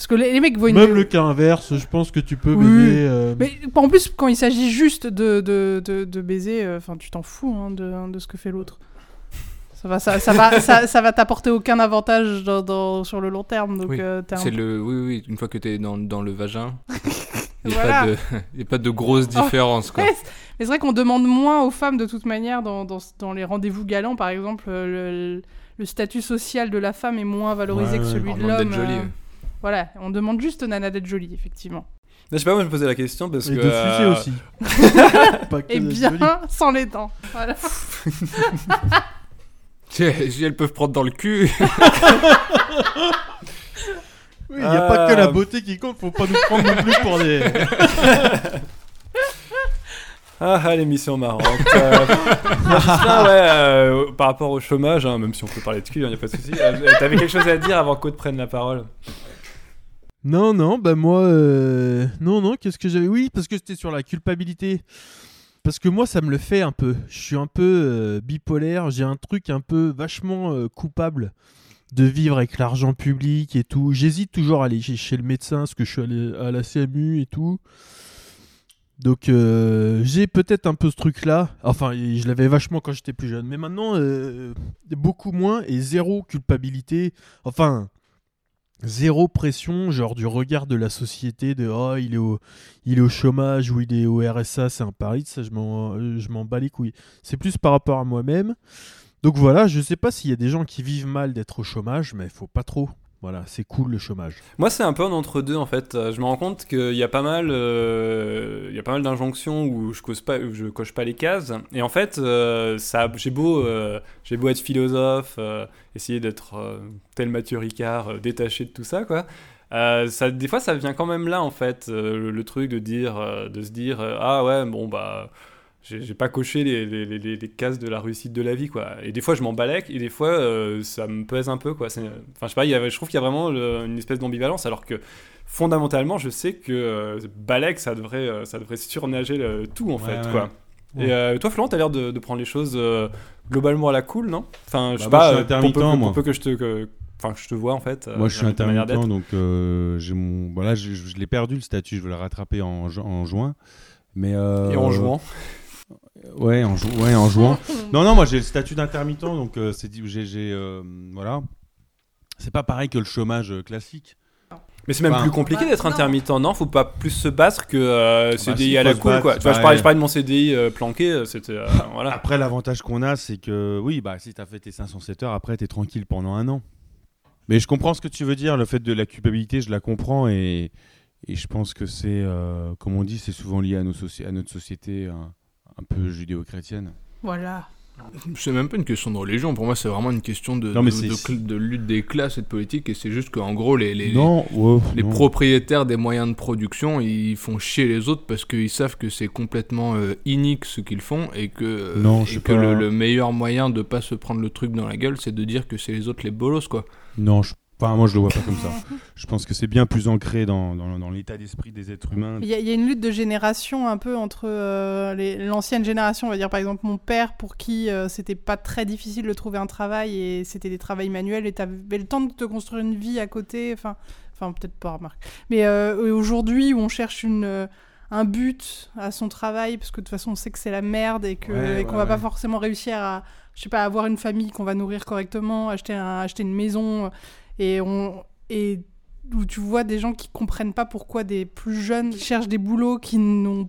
Parce que les, les mecs voient une Même le cas inverse, je pense que tu peux Oui. baiser. euh, Mais en plus, quand il s'agit juste de, de, de, de baiser, euh, enfin, tu t'en fous hein, de, de ce que fait l'autre. Ça va, ça, ça va, ça, ça va t'apporter aucun avantage dans, dans- sur le long terme. Donc, Oui, euh, t'es un C'est le, oui, oui, une fois que t'es dans, dans le vagin, il n'y a, Voilà. pas de- y a pas de grosses différences. Quoi. Ouais, c'est- mais c'est vrai qu'on demande moins aux femmes de toute manière dans, dans, dans les rendez-vous galants, par exemple, euh, le, le statut social de la femme est moins valorisé Ouais, que ouais. celui On de demande l'homme. d'être jolie. euh, ouais. Voilà, on demande juste aux nanas d'être jolies, effectivement. Je sais pas, moi je me posais la question parce Et que. de fuser euh, aussi. Pas que Et bien sans les dents. Voilà. Si, elles peuvent prendre dans le cul. Oui, il n'y a pas que la Euh, beauté qui compte, faut pas nous prendre non plus pour des. Ah, ah, l'émission marrante. Euh, Jocelyn, ouais, euh, par rapport au chômage, hein, même si on peut parler de cul, il n'y a pas de souci. euh, T'avais quelque chose à dire avant qu'Aude prenne la parole? Non, non, bah moi, euh, non, non, qu'est-ce que j'avais Oui, parce que c'était sur la culpabilité. Parce que moi, ça me le fait un peu. Je suis un peu euh, bipolaire. J'ai un truc un peu vachement euh, coupable de vivre avec l'argent public et tout. J'hésite toujours à aller chez, le médecin parce que je suis allé à la CMU et tout. Donc j'ai peut-être un peu ce truc-là. Enfin, je l'avais vachement quand j'étais plus jeune. Mais maintenant, beaucoup moins et zéro culpabilité. Enfin, zéro pression, genre du regard de la société, de oh, il est au, il est au chômage ou il est au RSA, c'est un pari, ça je m'en, bats les couilles. C'est plus par rapport à moi-même. Donc voilà, je sais pas s'il y a des gens qui vivent mal d'être au chômage, mais faut pas trop. Voilà, c'est cool le chômage. Moi, c'est un peu un entre-deux en fait. Euh, Je me rends compte qu'il y a pas mal, euh, il y a pas mal d'injonctions où je coche pas, je coche pas les cases. Et en fait, euh, ça, j'ai beau, j'ai beau être philosophe, essayer d'être tel Mathieu Ricard, détaché de tout ça, quoi. Des fois, ça vient quand même là en fait, le, le truc de dire, de se dire, ah ouais, bon bah. J'ai pas coché les, les, les, les- cases de la réussite de la vie, quoi. Et des fois, je m'en balèque, et des fois, euh, ça me pèse un peu, quoi. Enfin, je sais pas, y avait- je trouve qu'il y a vraiment le- une espèce d'ambivalence, alors que fondamentalement, je sais que euh, balèque, ça devrait, euh, ça devrait surnager le tout, en Ouais, fait, ouais. quoi. Ouais. Et euh, toi, Florent, t'as l'air de, de prendre les choses euh, globalement à la cool, non? Enfin, je sais Bah, moi, pas, je suis euh, pour intermittent, peu, que- moi. pour peu que je te, que- enfin, que je te vois, en fait. euh, Moi, je suis intermittent, donc euh, j'ai mon. Voilà, je, je l'ai perdu le statut. Je veux le rattraper en, ju- en juin. Mais euh, Et en jouant. Ouais, en, jou- ouais, en jouant. non, non, moi j'ai le statut d'intermittent, donc euh, c'est dit, j'ai, j'ai, euh, voilà. C'est pas pareil que le chômage euh, classique. Mais c'est même Enfin, plus compliqué bah, d'être non. intermittent, non? Faut pas plus se battre que euh, Bah, CDI si, à la cool, quoi. Tu vois, je parlais, je parlais de mon CDI euh, planqué, c'était. euh, voilà. Après, l'avantage qu'on a, c'est que oui, bah si t'as fait tes 507 heures, après t'es tranquille pendant un an. Mais je comprends ce que tu veux dire. Le fait de la culpabilité, je la comprends et, et je pense que c'est, euh, comme on dit, c'est souvent lié à, nos soci- à notre société un, un peu judéo-chrétienne. Voilà. C'est même pas une question de religion. Pour moi, c'est vraiment une question de, Non, mais de, c'est- de cl- de lutte des classes et de politique. Et c'est juste qu'en gros, les, les, non, ouais, les non. propriétaires des moyens de production, ils font chier les autres parce qu'ils savent que c'est complètement euh, inique ce qu'ils font et que, euh, Non, et je sais que pas. le, le meilleur moyen de pas se prendre le truc dans la gueule, c'est de dire que c'est les autres les bolos, quoi. Non, je, enfin, moi je le vois pas comme ça. Je pense que c'est bien plus ancré dans, dans, dans l'état d'esprit des êtres humains. Il y, a- il y a une lutte de génération un peu entre euh, l'ancienne génération, on va dire par exemple mon père, pour qui euh, c'était pas très difficile de trouver un travail et c'était des travails manuels et t'avais le temps de te construire une vie à côté. Enfin, enfin peut-être pas, remarque. Mais euh, aujourd'hui où on cherche une, euh, un but à son travail, parce que de toute façon on sait que c'est la merde et que- Ouais, et qu'on ouais, va pas forcément réussir à, je sais pas, avoir une famille qu'on va nourrir correctement, acheter, un- acheter une maison et on. Et où tu vois des gens qui comprennent pas pourquoi des plus jeunes cherchent des boulots qui n'ont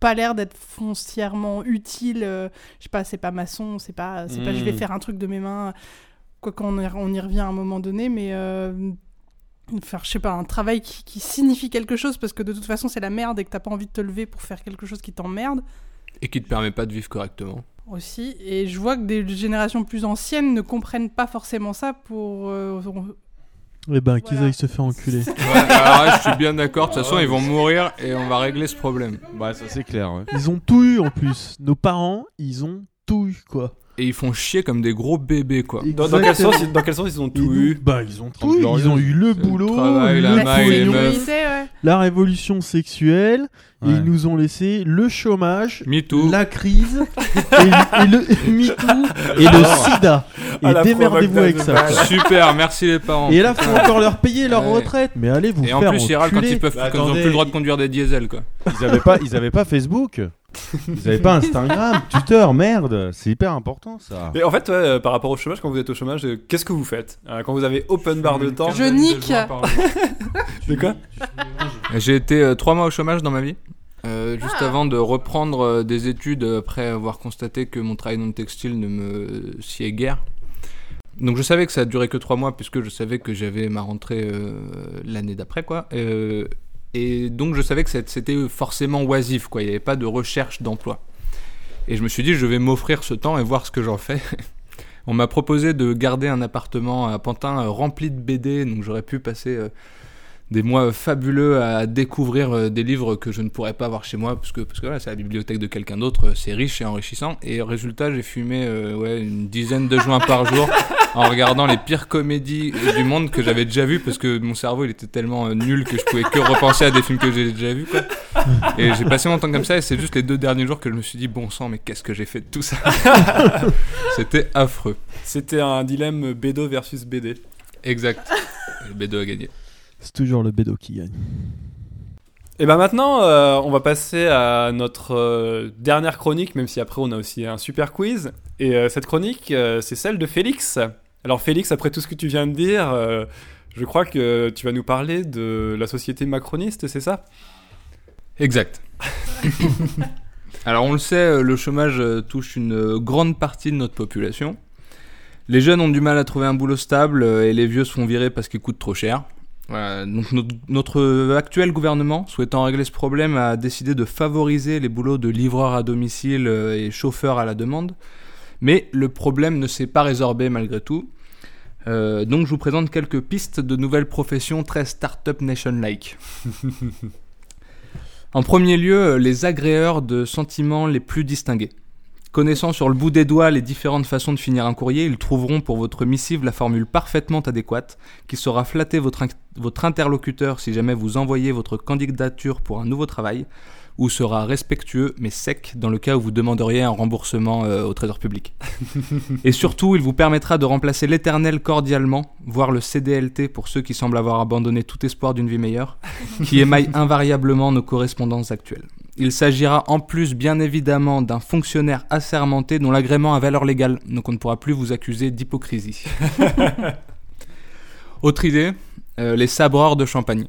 pas l'air d'être foncièrement utiles. euh, je sais pas, c'est pas maçon, c'est pas, c'est pas je vais Mm. faire un truc de mes mains. Quoi qu'on y, on y revient à un moment donné, mais euh, faire, je sais pas, un travail qui, qui signifie quelque chose parce que de toute façon c'est la merde et que t'as pas envie de te lever pour faire quelque chose qui t'emmerde Et qui te permet pas de vivre correctement. Aussi. Et je vois que des générations plus anciennes ne comprennent pas forcément ça pour. euh, Eh ben, qu'ils Voilà. aillent se faire enculer. Ouais, alors là, je suis bien d'accord. De toute façon, ils vont mourir et on va régler ce problème. Bah, ça c'est clair. ouais. Ils ont tout eu en plus. Nos parents, ils ont tout eu, quoi. Et ils font chier comme des gros bébés, quoi. Dans, dans quel sens, ils- dans quel sens ils ont tout eu Bah, ils ont tout eu. Ils ont eu le Le boulot, travail, la le maille, les pognon, meufs. sécurité, ouais. la révolution sexuelle. Et Ouais. ils nous ont laissé le chômage, Me too. la crise, et, et le MeToo, et le sida. Et Ah, la démerdez-vous avec ça. Super, merci les parents. Et là, faut encore leur payer leur Ouais. retraite. Mais allez vous Et faire en plus, ils râlent quand ils peuvent, Bah, quand ils ont attendez, plus le droit de conduire des diesels, quoi. Ils avaient pas, ils avaient pas Facebook. Ils avaient pas Instagram, Twitter, merde. C'est hyper important ça. Et en fait, ouais, euh, par rapport au chômage, quand vous êtes au chômage, euh, qu'est-ce que vous faites Euh, Quand vous avez open bar de temps Je nique. De quoi J'ai été euh, trois mois au chômage dans ma vie. euh, juste Ah. avant de reprendre euh, des études après avoir constaté que mon travail dans le textile ne me sied guère. Donc je savais que ça a duré que trois mois puisque je savais que j'avais ma rentrée euh, l'année d'après quoi. Euh, et donc je savais que c'était forcément oisif quoi. Il n'y avait pas de recherche d'emploi. Et je me suis dit je vais m'offrir ce temps et voir ce que j'en fais. On m'a proposé de garder un appartement à Pantin euh, rempli de BD, donc j'aurais pu passer euh, des mois fabuleux à découvrir euh, des livres que je ne pourrais pas avoir chez moi parce que parce que voilà, c'est la bibliothèque de quelqu'un d'autre, c'est riche et enrichissant. Et résultat, j'ai fumé ouais, une dizaine de joints par jour en regardant les pires comédies du monde que j'avais déjà vues parce que mon cerveau il était tellement euh, nul que je pouvais que repenser à des films que j'ai déjà vus quoi. Et j'ai passé mon temps comme ça et c'est juste les deux derniers jours que je me suis dit bon sang mais qu'est-ce que j'ai fait de tout ça? C'était affreux. C'était un dilemme Bédo versus BD. Exact. Le B2 a gagné. C'est toujours le bédo qui gagne. Et ben maintenant, euh, on va passer à notre euh, dernière chronique, même si après on a aussi un super quiz. Et euh, cette chronique, c'est celle de Félix. Alors Félix, après tout ce que tu viens de dire, je crois que tu vas nous parler de la société macroniste, c'est ça? Exact. Alors on le sait, le chômage touche une grande partie de notre population. Les jeunes ont du mal à trouver un boulot stable et les vieux se font virer parce qu'ils coûtent trop cher. Voilà, donc notre, notre actuel gouvernement, souhaitant régler ce problème, a décidé de favoriser les boulots de livreur à domicile euh, et chauffeur à la demande. Mais le problème ne s'est pas résorbé malgré tout. Euh, donc je vous présente quelques pistes de nouvelles professions très Startup Nation-like. En premier lieu, les agréeurs de sentiments les plus distingués. Connaissant sur le bout des doigts les différentes façons de finir un courrier, ils trouveront pour votre missive la formule parfaitement adéquate qui saura flatter votre, votre interlocuteur si jamais vous envoyez votre candidature pour un nouveau travail, ou sera respectueux mais sec dans le cas où vous demanderiez un remboursement euh, au trésor public. Et surtout, il vous permettra de remplacer l'éternel cordialement, voire le CDLT pour ceux qui semblent avoir abandonné tout espoir d'une vie meilleure, qui émaille invariablement nos correspondances actuelles. Il s'agira en plus bien évidemment d'un fonctionnaire assermenté dont l'agrément a valeur légale, donc on ne pourra plus vous accuser d'hypocrisie. Autre idée, euh, les sabreurs de champagne.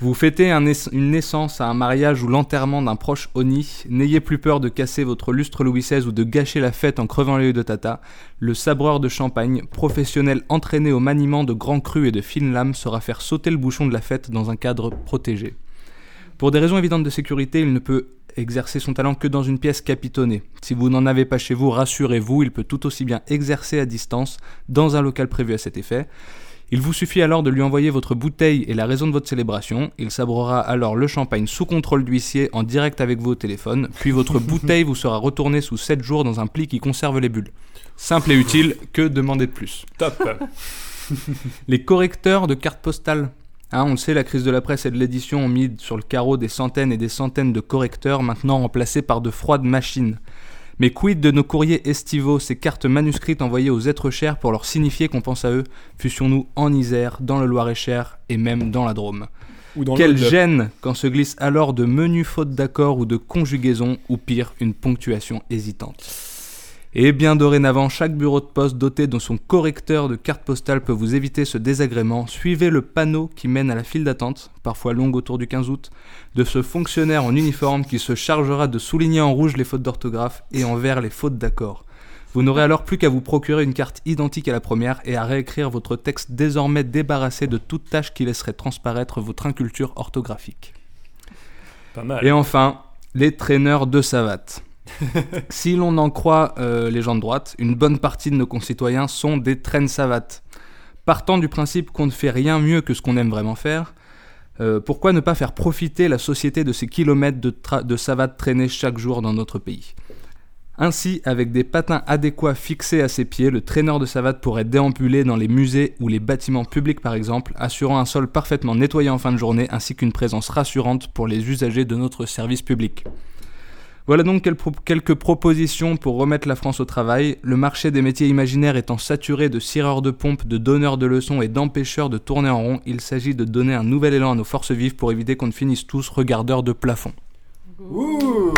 Vous fêtez un une naissance à un mariage ou l'enterrement d'un proche honni, n'ayez plus peur de casser votre lustre Louis XVI ou de gâcher la fête en crevant l'œil de tata. Le sabreur de champagne, professionnel entraîné au maniement de grands crus et de fines lames, saura faire sauter le bouchon de la fête dans un cadre protégé. Pour des raisons évidentes de sécurité, il ne peut exercer son talent que dans une pièce capitonnée. Si vous n'en avez pas chez vous, rassurez-vous, il peut tout aussi bien exercer à distance dans un local prévu à cet effet. Il vous suffit alors de lui envoyer votre bouteille et la raison de votre célébration. Il sabrera alors le champagne sous contrôle d'huissier en direct avec vous au téléphone, puis votre bouteille vous sera retournée sous 7 jours dans un pli qui conserve les bulles. Simple et utile, que demander de plus? Top les correcteurs de cartes postales. Hein, on le sait, la crise de la presse et de l'édition ont mis sur le carreau des centaines et des centaines de correcteurs, maintenant remplacés par de froides machines. Mais quid de nos courriers estivaux, ces cartes manuscrites envoyées aux êtres chers pour leur signifier qu'on pense à eux, fussions-nous en Isère, dans le Loir-et-Cher et même dans la Drôme. Ou dans Quelle le- gêne quand se glissent alors de menus fautes d'accord ou de conjugaison, ou pire, une ponctuation hésitante. Et bien dorénavant, chaque bureau de poste doté de son correcteur de carte postale peut vous éviter ce désagrément. Suivez le panneau qui mène à la file d'attente, parfois longue autour du 15 août, de ce fonctionnaire en uniforme qui se chargera de souligner en rouge les fautes d'orthographe et en vert les fautes d'accord. Vous n'aurez alors plus qu'à vous procurer une carte identique à la première et à réécrire votre texte désormais débarrassé de toute tâche qui laisserait transparaître votre inculture orthographique. Pas mal. Et enfin, les traîneurs de savate. si l'on en croit euh, les gens de droite, une bonne partie de nos concitoyens sont des traînes savates. Partant du principe qu'on ne fait rien mieux que ce qu'on aime vraiment faire, euh, pourquoi ne pas faire profiter la société de ces kilomètres de, de savate traînés chaque jour dans notre pays? Ainsi, avec des patins adéquats fixés à ses pieds, le traîneur de savate pourrait déambuler dans les musées ou les bâtiments publics par exemple, assurant un sol parfaitement nettoyé en fin de journée ainsi qu'une présence rassurante pour les usagers de notre service public. Voilà donc quel- quelques propositions pour remettre la France au travail, le marché des métiers imaginaires étant saturé de cireurs de pompe, de donneurs de leçons et d'empêcheurs de tourner en rond, il s'agit de donner un nouvel élan à nos forces vives pour éviter qu'on ne finisse tous regardeurs de plafond. Ouh.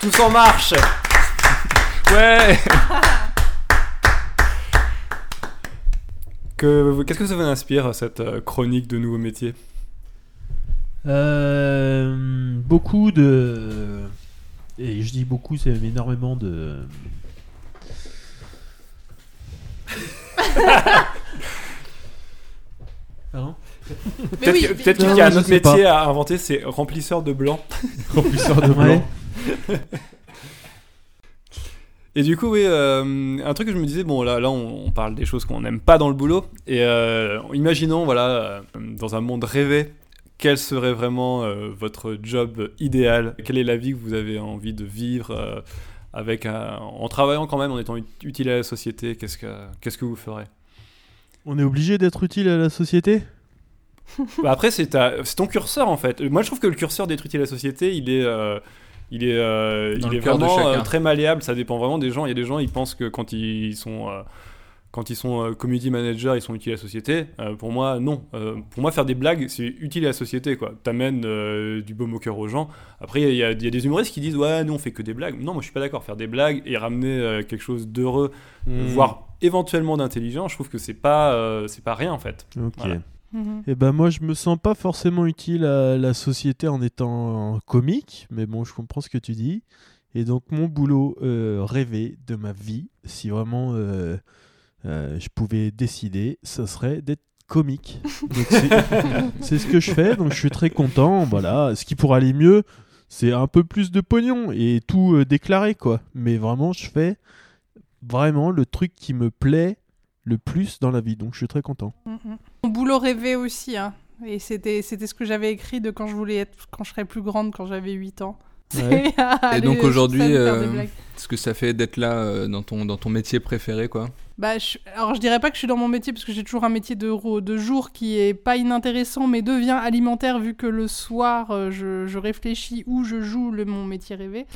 Tous en marche. Ouais. Que- Qu'est-ce que ça vous inspire, cette euh, chronique de nouveaux métiers? Euh, beaucoup de. Et je dis beaucoup, c'est énormément de. Pardon Peut-être oui, que- mais- peut-être Non, qu'il y a un je autre sais métier à inventer, c'est remplisseur de blanc. Remplisseur de blanc. Et du coup, oui, euh, un truc que je me disais, bon, là, là on, on parle des choses qu'on n'aime pas dans le boulot. Et euh, imaginons, voilà, euh, dans un monde rêvé, quel serait vraiment euh, votre job idéal? Quelle est la vie que vous avez envie de vivre euh, avec un- en travaillant quand même, en étant ut- utile à la société Qu'est-ce que, qu'est-ce que vous ferez? On est obligé d'être utile à la société? Bah Après, c'est, ta- c'est ton curseur en fait. Moi, je trouve que le curseur d'être utile à la société, il est. euh, il est, euh, il est vraiment euh, très malléable, ça dépend vraiment des gens. Il y a des gens, ils pensent que quand ils sont, euh, quand ils sont euh, community managers, ils sont utiles à la société. Euh, pour moi, non. Euh, pour moi, faire des blagues, c'est utile à la société. quoi. T'amènes euh, du baume au cœur aux gens. Après, il y, a- il y a des humoristes qui disent Ouais, nous, on fait que des blagues. Non, moi, je suis pas d'accord. Faire des blagues et ramener euh, quelque chose d'heureux, Hmm. voire éventuellement d'intelligent, je trouve que c'est pas, euh, c'est pas rien en fait. Ok. Voilà. Mhm. Et ben moi je me sens pas forcément utile à la société en étant comique, mais bon je comprends ce que tu dis. Et donc mon boulot euh, rêvé de ma vie, si vraiment euh, je pouvais décider, ça serait d'être comique. C'est- ce que je fais, donc je suis très content. Voilà, ce qui pourrait aller mieux, c'est un peu plus de pognon et tout euh, déclaré quoi. Mais vraiment je fais vraiment le truc qui me plaît le plus dans la vie, donc je suis très content. Mhm. Mon boulot rêvé aussi, hein. Et c'était, c'était ce que j'avais écrit de quand je voulais être, quand je serais plus grande, quand j'avais 8 ans. Ouais. Aller donc aujourd'hui, euh. Ce que ça fait d'être là euh, dans, ton, dans ton métier préféré, quoi. Bah, je- alors je dirais pas que je suis dans mon métier parce que j'ai toujours un métier de, de jour qui est pas inintéressant mais devient alimentaire vu que le soir euh, je, je réfléchis ou je joue le, mon métier rêvé.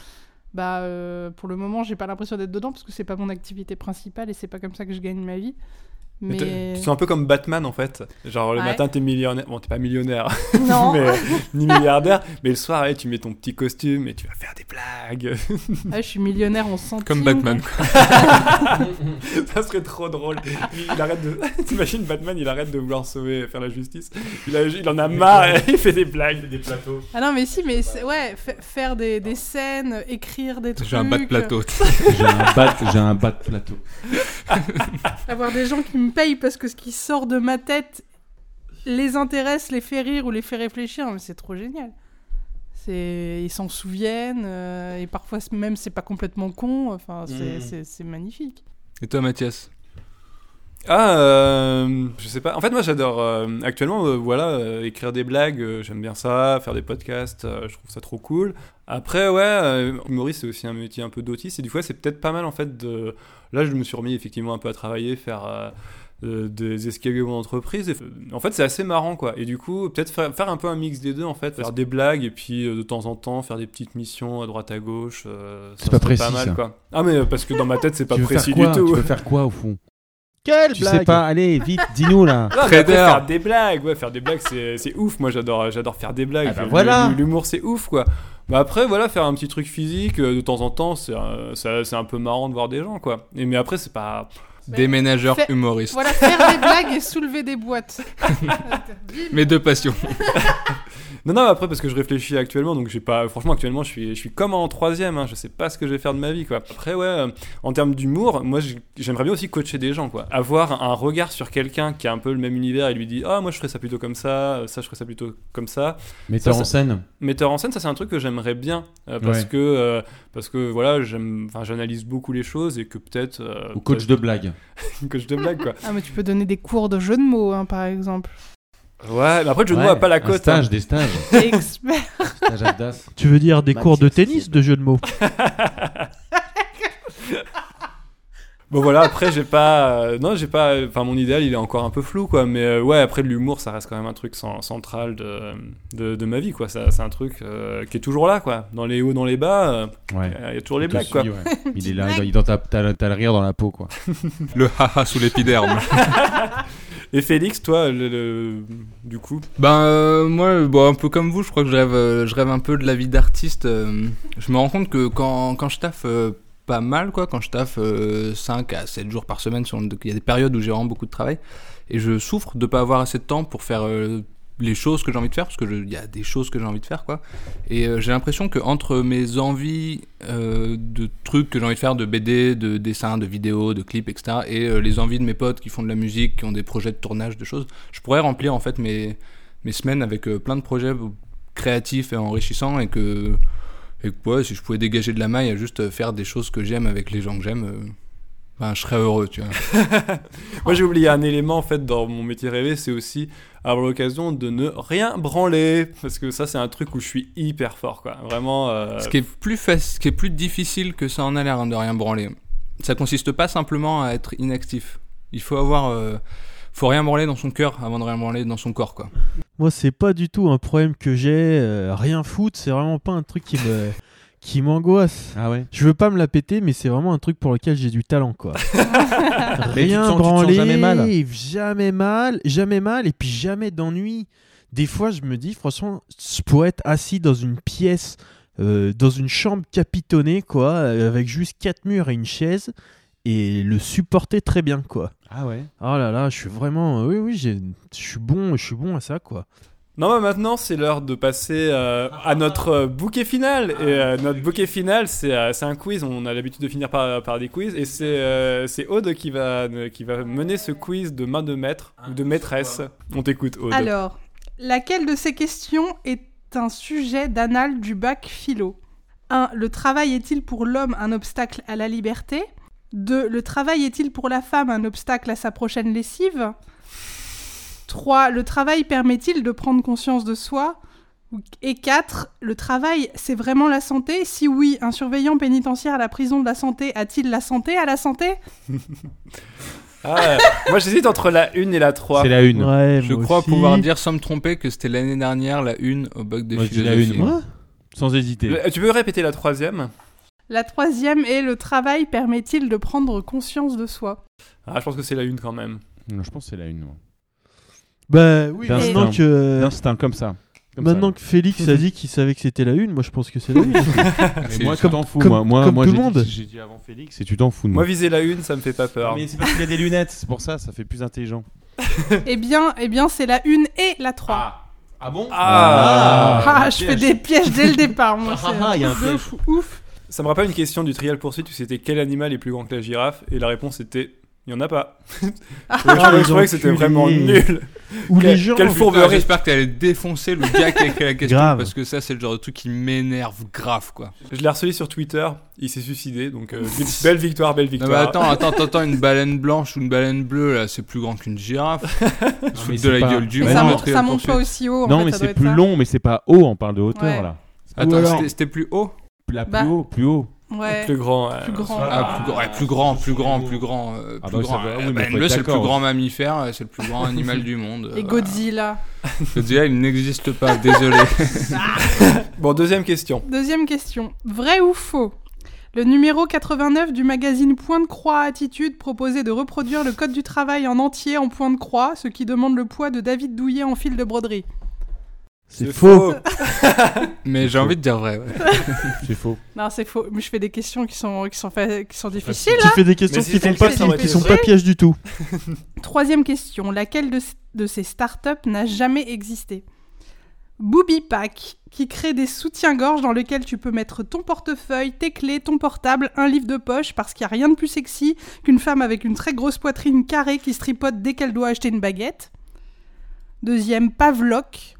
Bah euh, pour le moment j'ai pas l'impression d'être dedans parce que c'est pas mon activité principale et c'est pas comme ça que je gagne ma vie. Mais Mais C'est un peu comme Batman en fait. Genre le Ouais. matin t'es millionnaire, bon t'es pas millionnaire, non, mais, ni milliardaire, mais le soir tu mets ton petit costume et tu vas faire des blagues. Ah, je suis millionnaire en centimes. Comme Batman, quoi. Ça serait trop drôle. Il, arrête de. T'imagines Batman, il arrête de vouloir sauver, faire la justice. Il, a- il en a marre, et il fait des blagues, des plateaux. Ah non mais si mais ouais fa- faire des, des scènes, écrire des trucs. J'ai un bas de plateau. J'ai un bat, j'ai un bat de plateau. Avoir des gens qui me payent parce que ce qui sort de ma tête les intéresse, les fait rire ou les fait réfléchir, mais c'est trop génial. C'est, ils s'en souviennent euh, et parfois même c'est pas complètement con. Enfin, c'est, Mhm. c'est- c'est magnifique. Et toi, Mathias? Ah, euh, je sais pas. En fait, moi j'adore. euh, actuellement, euh, voilà, écrire des blagues, j'aime bien ça. Faire des podcasts, je trouve ça trop cool. Après, ouais, humoriste, c'est aussi un métier un peu d'autiste. Et du coup, c'est peut-être pas mal en fait de. Là, je me suis remis effectivement un peu à travailler, faire. euh, des escaliers entreprise en fait c'est assez marrant quoi et du coup peut-être faire, faire un peu un mix des deux en fait faire des blagues et puis euh, de temps en temps faire des petites missions à droite à gauche euh, C'est pas précis, mal ça. quoi ah mais parce que dans ma tête c'est pas précis du tout Tu veux faire quoi au fond? Quelle Tu sais pas, allez, vite, dis-nous là. Non, mais après, Trader. faire des blagues, ouais, faire des blagues, c'est c'est ouf. Moi, j'adore, j'adore faire des blagues. Ah bah Le- voilà. L'humour, c'est ouf, quoi. Bah après, voilà, faire un petit truc physique euh, de temps en temps, c'est euh, ça- c'est un peu marrant de voir des gens, quoi. Et mais après, c'est pas. Déménageur Fait- humoriste. Voilà, faire des blagues et soulever des boîtes. Mes deux passions. Non, non, après parce que je réfléchis actuellement, donc j'ai pas. Franchement, actuellement, je suis, je suis comme en troisième. Hein, je sais pas ce que je vais faire de ma vie, quoi. Après, ouais, euh, en termes d'humour, moi, j'ai- j'aimerais bien aussi coacher des gens, quoi. Avoir un regard sur quelqu'un qui a un peu le même univers et lui dit, ah, moi, je ferais ça plutôt comme ça, euh, ça, je ferais ça plutôt comme ça. Metteur Ça, en scène. Metteur en scène, ça c'est un truc que j'aimerais bien euh, parce Ouais. que euh, parce que voilà, j'aime, enfin j'analyse beaucoup les choses et que peut-être. euh, Ou coach peut-être- de blague. coach de blague, quoi. Ah, mais tu peux donner des cours de jeu de mots, hein, par exemple. Ouais, mais après, le jeu de mots Ouais, a pas la un cote. Stage, hein. des stages. Expert. Stage à Das. Tu veux dire des Max cours de tennis, de jeu de mots Bon voilà, après j'ai pas, euh, non j'ai pas, enfin mon idéal il est encore un peu flou quoi, mais euh, ouais après de l'humour ça reste quand même un truc cen- central de, de, de ma vie quoi, Ça- c'est un truc euh, qui est toujours là quoi, dans les hauts, dans les bas, euh, Ouais. il y a toujours les Il blagues quoi. ouais. Il est là, il t'as le rire dans la peau, quoi. Le haha sous l'épiderme. Et Félix, toi, du coup, Ben euh, moi, un peu comme vous, je crois que je rêve, euh, je rêve un peu de la vie d'artiste. euh, je me rends compte que quand, quand je taffe pas mal, quoi, quand je taffe 5 à 7 jours par semaine, il y a des périodes où j'ai vraiment beaucoup de travail, et je souffre de pas avoir assez de temps pour faire les choses que j'ai envie de faire, parce que je- il y a des choses que j'ai envie de faire, quoi. Et euh, j'ai l'impression que entre mes envies euh, de trucs que j'ai envie de faire, de BD, de dessins, de vidéos, de clips, etc., et euh, les envies de mes potes qui font de la musique, qui ont des projets de tournage, de choses, je pourrais remplir en fait mes mes semaines avec plein de projets créatifs et enrichissants et que, et que ouais, si je pouvais dégager de la maille à juste faire des choses que j'aime avec les gens que j'aime, ben, je serais heureux, tu vois. moi j'ai oublié un élément en fait dans mon métier rêvé, c'est aussi avoir l'occasion de ne rien branler, parce que ça c'est un truc où je suis hyper fort quoi, vraiment. euh, Ce qui est plus ce qui est plus difficile que ça en a l'air hein, de rien branler. Ça consiste pas simplement à être inactif. Il faut avoir, euh, faut rien branler dans son cœur avant de rien branler dans son corps, quoi. Moi, c'est pas du tout un problème que j'ai. euh, rien foutre, c'est vraiment pas un truc qui me qui m'angoisse. Ah ouais Je veux pas me la péter, mais c'est vraiment un truc pour lequel j'ai du talent, quoi. Rien sens- branler, jamais mal jamais mal, jamais mal, et puis jamais d'ennui. Des fois, je me dis, franchement, je pourrais être assis dans une pièce, euh, dans une chambre capitonnée, quoi, euh, avec juste quatre murs et une chaise, et le supporter très bien, quoi. Ah ouais Oh là là, je suis vraiment, oui, oui, j'ai- je suis bon, je suis bon à ça, quoi. Non, mais maintenant, c'est l'heure de passer euh, à notre euh, bouquet final. Et euh, notre bouquet final, c'est euh, c'est un quiz. On a l'habitude de finir par, par des quiz. Et c'est euh, c'est Aude qui va, qui va mener ce quiz de main de maître ou de maîtresse. On t'écoute, Aude. Alors, laquelle de ces questions est un sujet d'anal du bac philo? 1. Le travail est-il pour l'homme un obstacle à la liberté? 2. Le travail est-il pour la femme un obstacle à sa prochaine lessive? 3. Le travail permet-il de prendre conscience de soi? Et 4. Le travail, c'est vraiment la santé? Si oui, un surveillant pénitentiaire à la prison de la santé a-t-il la santé à la santé? Ah, moi, j'hésite entre la 1 et la 3. C'est la une. Ouais, Je moi crois aussi. pouvoir dire sans me tromper que c'était l'année dernière la une au bac de Moi, la une, moi? Sans hésiter. Le- Tu peux répéter la troisième? La troisième est le travail permet-il de prendre conscience de soi? Ah, je pense que c'est la 1 quand même. Non, je pense que c'est la une. moi. Bah oui, maintenant que, D'instinct, comme ça. Comme maintenant ça. que Félix a dit qu'il savait que c'était la une, moi je pense que c'est la une. Mais moi, tu t'en fous. comme- moi, moi, comme moi, tout le dit- monde. J'ai dit avant Félix et tu t'en fous de Moi, moi. viser la 1, ça me fait pas peur. Mais c'est parce qu'il a des lunettes, c'est pour ça, ça fait plus intelligent. Eh bien, eh bien c'est la une et la 3. Ah bon? Ah. Ah, je fais des pièges dès le départ, moi. Ah, ah, il y a un truc de piège. fou- Ouf. Ça me rappelle une question du Trial Pursuit où c'était quel animal est plus grand que la girafe Et la réponse était il y en a pas. je trouvais- les je trouvais que c'était vraiment nul. Ou Quel- les gens. quel Putain, fourberie. J'espère que t'allais défoncer le gars qui a écrit la question Grave. parce que ça c'est le genre de truc qui m'énerve grave quoi. Je l'ai harcelé sur Twitter, il s'est suicidé, donc euh, belle victoire, belle Non victoire. mais attends, attends, attends, attends, une baleine blanche ou une baleine bleue là, c'est plus grand qu'une girafe. Mais de la pas- gueule du Mais Mais ça, monde. non, le monte, ça monte pas aussi haut. en Non, fait, mais c'est plus ça. long, mais c'est pas haut, on parle de hauteur Ouais. là. Attends, alors- c'était plus haut? La plus Bah. haut, plus haut. Ouais. Plus grand. euh, Plus grand. Ah, plus, grand, ouais, plus grand, plus grand, plus grand, euh, Ah plus bah, grand. va, Euh, oui, c'est le plus grand mammifère, euh, c'est le plus grand animal du monde. euh, Godzilla. Godzilla, il n'existe pas, désolé. Bon, deuxième question. Deuxième question. Vrai ou faux? Le numéro 89 du magazine Point de Croix Attitude proposait de reproduire le code du travail en entier en point de croix, ce qui demande le poids de David Douillet en fil de broderie. C'est faux. Mais j'ai envie de dire vrai. ouais. C'est faux. Non, c'est faux. Mais je fais des questions qui sont, qui sont, fa- qui sont difficiles. Tu fais des questions qui font pas, qui sont pas pièges du tout. Troisième question. Laquelle de, de ces startups n'a jamais existé? Booby Pack, qui crée des soutiens-gorge dans lesquels tu peux mettre ton portefeuille, tes clés, ton portable, un livre de poche, parce qu'il n'y a rien de plus sexy qu'une femme avec une très grosse poitrine carrée qui se tripote dès qu'elle doit acheter une baguette. Deuxième, Pavlok,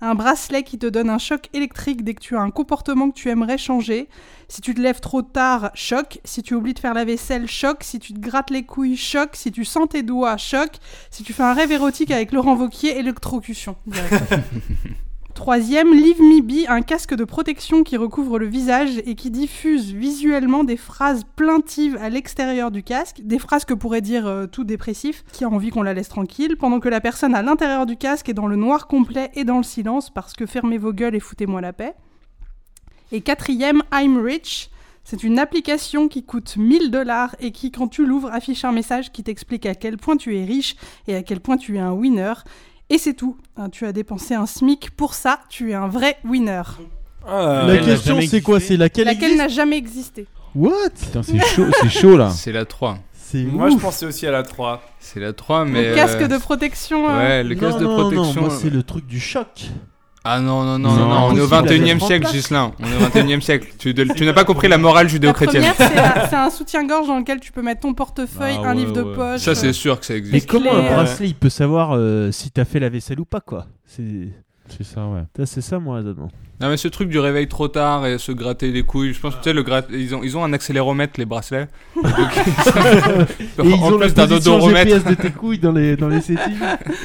Un bracelet qui te donne un choc électrique dès que tu as un comportement que tu aimerais changer. Si tu te lèves trop tard, choc. Si tu oublies de faire la vaisselle, choc. Si tu te grattes les couilles, choc. Si tu sens tes doigts, choc. Si tu fais un rêve érotique avec Laurent Vauquier, électrocution. Troisième, Leave Me Be, un casque de protection qui recouvre le visage et qui diffuse visuellement des phrases plaintives à l'extérieur du casque, des phrases que pourrait dire euh, tout dépressif, qui a envie qu'on la laisse tranquille, pendant que la personne à l'intérieur du casque est dans le noir complet et dans le silence parce que fermez vos gueules et foutez-moi la paix. Et quatrième, I'm Rich. C'est une application qui coûte 1000 dollars et qui, quand tu l'ouvres, affiche un message qui t'explique à quel point tu es riche et à quel point tu es un winner. Et c'est tout. Hein, Tu as dépensé un SMIC pour ça, tu es un vrai winner. Ah, La question c'est quoi. C'est laquelle Laquelle n'a jamais existé. What Putain, c'est chaud, c'est chaud là. C'est la 3. C'est Moi, je pensais aussi à la 3. C'est la 3, mais. Le casque euh, de protection. euh, Ouais, le Non, casque de non, non, protection. moi c'est euh, le truc du choc. Ah non, non, non, Non, non, non, on est au impossible, 21 e siècle. Gislin. On est au 21 e siècle. Tu, de- tu n'as pas compris la morale La judéo-chrétienne. c'est un, c'est un soutien-gorge dans lequel tu peux mettre ton portefeuille, Ah un ouais, livre de poche. Ça, c'est sûr que ça Mais existe. comment un euh, bracelet il peut savoir euh, si t'as fait la vaisselle ou pas quoi? C'est C'est ça, ouais. ça, c'est ça mon raisonnement. Non, mais ce truc du réveil trop tard et se gratter les couilles, je pense que tu sais, le grat... ils, ont, ils ont un accéléromètre, les bracelets. Donc, Et ils en ont la plus position GPS de tes couilles dans les, dans les settings.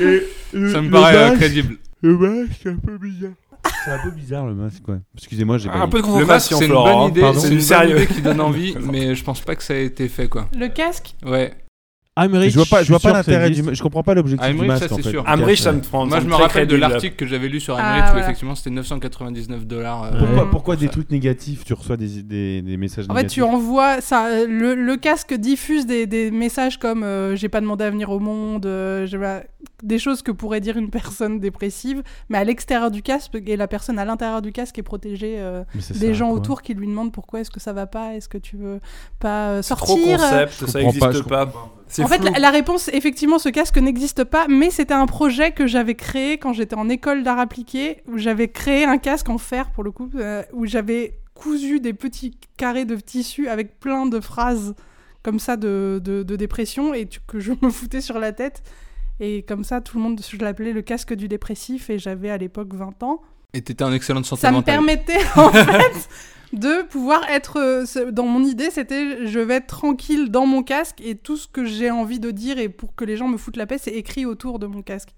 Et ça me le paraît euh, crédible. Le masque, c'est un peu bizarre. C'est un peu bizarre le masque, ouais. Excusez-moi, j'ai pas Un dit. peu de Le masque, concentration, c'est une Florent. bonne idée, Pardon. c'est Du une bonne sérieux. idée qui donne envie, mais je pense pas que ça a été fait, quoi. Le casque? Ouais. Amrich, Je vois pas, je vois pas l'intérêt du. Je comprends pas l'objectif du masque ça, en c'est fait. sûr. Amrich, ça me prend. Moi, je me rappelle de l'article que j'avais lu sur Ah, Amrich où voilà. effectivement c'était 999 dollars. euh, Pourquoi, des trucs négatifs? Tu reçois des, des, des messages En fait, négatifs tu envoies ça. Le, le casque diffuse des, des messages comme euh, j'ai pas demandé à venir au monde, euh, des choses que pourrait dire une personne dépressive, mais à l'extérieur du casque et la personne à l'intérieur du casque est protégée euh, des gens autour qui lui demandent pourquoi est-ce que ça va pas, est-ce que tu veux pas euh, Trop sortir. euh, concept, ça comprends pas, existe je pas. En fait, flou. la, la réponse, effectivement, ce casque n'existe pas, mais c'était un projet que j'avais créé quand j'étais en école d'art appliqué, où j'avais créé un casque en fer, pour le coup, euh, où j'avais cousu des petits carrés de tissu avec plein de phrases comme ça de, de, de dépression, et tu- que je me foutais sur la tête. Et comme ça, tout le monde, je l'appelais le casque du dépressif, et j'avais à l'époque 20 ans. Et t'étais en excellente santé Ça me mentale. permettait, en fait, de pouvoir être. euh, Dans mon idée, c'était je vais être tranquille dans mon casque et tout ce que j'ai envie de dire et pour que les gens me foutent la paix, c'est écrit autour de mon casque.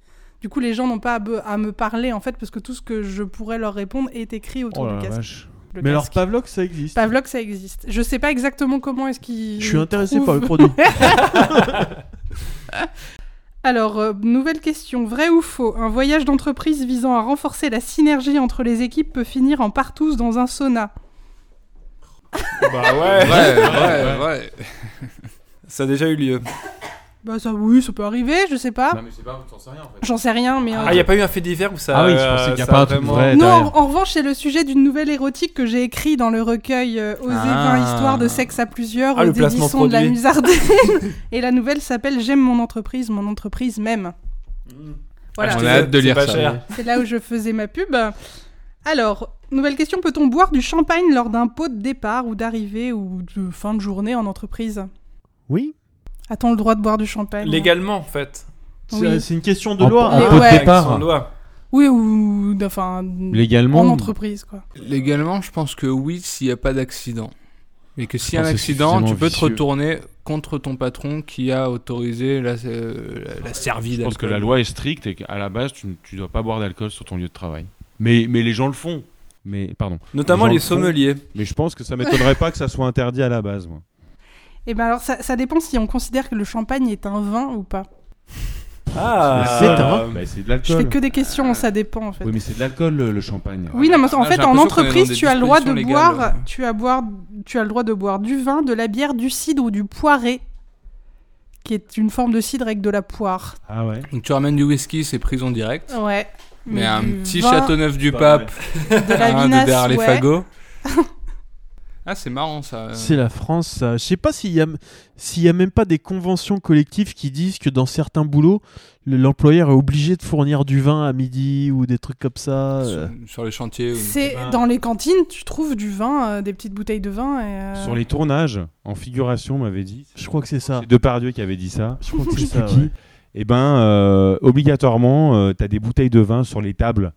Du coup, les gens n'ont pas à, me parler, en fait, parce que tout ce que je pourrais leur répondre est écrit autour Oh du casque. vache. le Mais alors. Pavlok ça existe. Pavlok, ça existe. Je sais pas exactement comment est-ce qu'il. Je suis intéressé trouve- par le produit. Alors, euh, nouvelle question. Vrai ou faux? Un voyage d'entreprise visant à renforcer la synergie entre les équipes peut finir en partous dans un sauna. Bah ouais, Ouais, ouais, ouais. ça a déjà eu lieu. Bah ça, oui, ça peut arriver, je sais pas. mais c'est pas, t'en sais rien en fait. J'en sais rien, mais... euh, Ah, il y a pas eu un fait divers où ça. Ah oui, je euh, pensais qu'il y a pas un truc vraiment- vrai. Non, en, en revanche, c'est le sujet d'une nouvelle érotique que j'ai écrit dans le recueil euh, Oser Ah. 20 histoires de sexe à plusieurs Ah, aux le placement éditions de la. Musardine. Et la nouvelle s'appelle J'aime mon entreprise, mon entreprise même. Voilà, On Achetez-le, a hâte de lire ça. cher. c'est là où je faisais ma pub. Alors, nouvelle question, peut-on boire du champagne lors d'un pot de départ ou d'arrivée ou de fin de journée en entreprise? Oui. A-t-on le droit de boire du champagne? Légalement, en fait. C'est Oui. c'est une question de En- loi. en pot de ouais. Avec départ. Oui, ou... Enfin... Légalement. En entreprise, quoi. Légalement, je pense que oui, s'il n'y a pas d'accident. Mais que s'il y a un accident, tu peux te retourner contre ton patron qui a autorisé la, euh, la, la servie Je pense que d'alcool. la loi est stricte et qu'à la base, tu ne tu dois pas boire d'alcool sur ton lieu de travail. Mais, mais les gens le font. Mais pardon. Notamment Les font. sommeliers. Mais je pense que ça m'étonnerait pas que ça soit interdit à la base. Moi. Et ben alors, ça, ça dépend si on considère que le champagne est un vin ou pas. Ah, C'est un- Bah, c'est de Je fais l'alcool. que des questions, ça dépend en fait. Oui, mais c'est de l'alcool le, le champagne. Oui, non, mais en Là, fait, en entreprise, tu as le droit de boire, légales. tu as boire, tu as le droit de boire du vin, de la bière, du cidre ou du poiré, qui est une forme de cidre avec de la poire. Ah ouais. Donc tu ramènes du whisky, c'est prison directe. Ouais. Mais, un du petit vin, château neuf du Pas pape, de la un de vinasse, derrière les ouais. fagots. ah, c'est marrant ça. C'est la France, ça. Je sais pas s'il y a, s'il y a même pas des conventions collectives qui disent que dans certains boulots, le- l'employeur est obligé de fournir du vin à midi ou des trucs comme ça. Sur, euh. sur les chantiers. C'est dans les cantines, tu trouves du vin, euh, des petites bouteilles de vin. Et, euh, Sur les tournages, en figuration, on m'avait dit. Je crois que c'est ça. C'est Depardieu qui avait dit ça. Je crois que c'est ça. qui. ouais. Et ben, euh, obligatoirement, tu as des bouteilles de vin sur les tables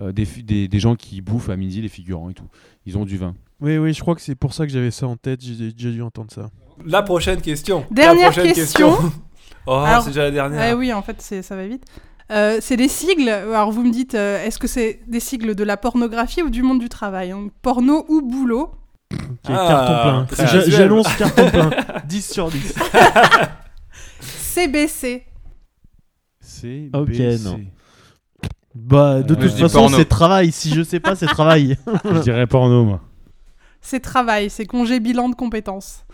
euh, des, des, des gens qui bouffent à midi, les figurants et tout. Ils ont du vin. Oui, oui, je crois que c'est pour ça que j'avais ça en tête. J'ai déjà dû entendre ça. La prochaine question. Dernière La prochaine question. oh, Alors- c'est déjà la dernière. Ah oui, en fait, ça va vite. Euh, c'est des sigles. Alors, vous me dites, euh, est-ce que c'est des sigles de la pornographie ou du monde du travail hein? Porno ou boulot? Ok, Ah, carton plein. J'annonce carton plein. 10 sur 10. CBC. Ok, non. Bah, de toute dis façon, porno. c'est travail. Si je sais pas, c'est travail. Je dirais porno, moi. C'est travail, c'est congé bilan de compétences.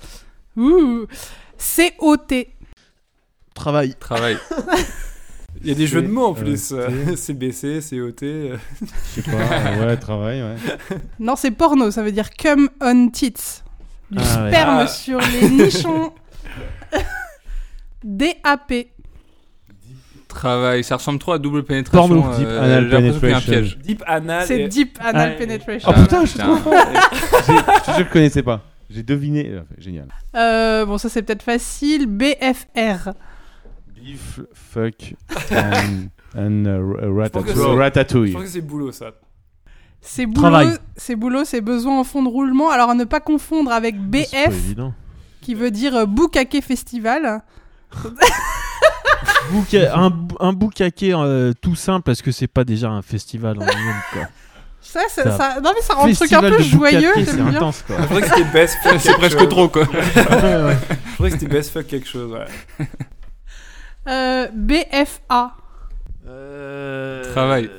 Ouh. COT. travail. Travail. Il y a des jeux de mots en Euh, plus. T. CBC, COT. euh. Je sais pas. euh, ouais, travail, ouais. Non, c'est porno, ça veut dire come on tits. Du Ah ouais. sperme Ah. sur les nichons. DAP. Travail. Ça ressemble trop à double pénétration. Porno. euh, Deep anal un piège. Deep anal. C'est et- deep anal Ouais. penetration. Oh putain, je suis trop fort Je te jure, je connaissais pas. J'ai deviné. Euh, Génial. Euh, bon, ça c'est peut-être facile. BFR. Beef, fuck, and, and uh, que ratatouille. c'est- Je pense que c'est boulot ça. C'est boulot, c'est boulot, c'est besoin en fond de roulement. Alors à ne pas confondre avec BF, qui veut dire Bukake Festival. Bouca- un, un boucaquet euh, tout simple parce que c'est pas déjà un festival en lui-même quoi. Ça, ça, Ça. ça- non mais ça rend le truc un peu de joyeux, c'est intense quoi. Je que c'était best fuck. C'est presque chose. trop, quoi. Ouais, ouais. Je croyais que c'était best fuck quelque chose. Ouais. Euh, BFA. Travail.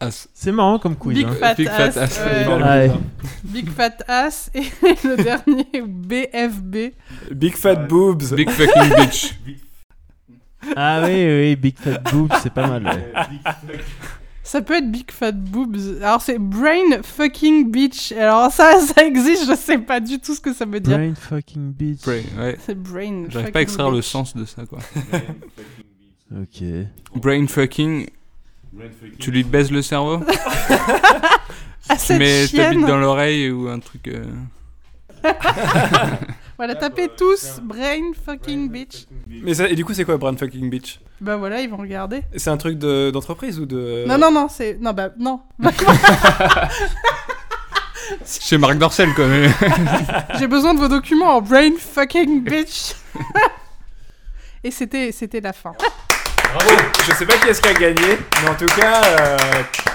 As. C'est marrant comme quiz. Big hein. Fat Big Fat Ass. Ass. ouais. Ouais. Big Fat Ass. Et le dernier, BFB. Big fat boobs. Big fucking bitch. Ah oui, oui, Big Fat Boobs, c'est pas mal. ouais. Ça peut être Big Fat Boobs. Alors c'est Brain Fucking Bitch. Alors ça, ça existe, je sais pas du tout ce que ça veut dire. Brain fucking bitch. Brain, ouais. C'est Brain J'arrive pas à fucking extraire le sens de ça, quoi. Ok. Brain fucking. Tu lui baises le cerveau Ah, Tu mets ta bite dans l'oreille ou un truc. euh, Voilà, tapez tous Brain Fucking Bitch. Mais ça, et du coup, c'est quoi Brand fucking bitch Bah voilà, ils vont regarder. C'est un truc de- d'entreprise ou de. Non, non, non, c'est. Non, bah non. Chez Marc Dorcel, quoi. mais- J'ai besoin de vos documents en Brain Fucking Bitch. Et c'était, c'était la fin. Bravo Je sais pas qui est-ce qui a gagné, mais en tout cas, euh,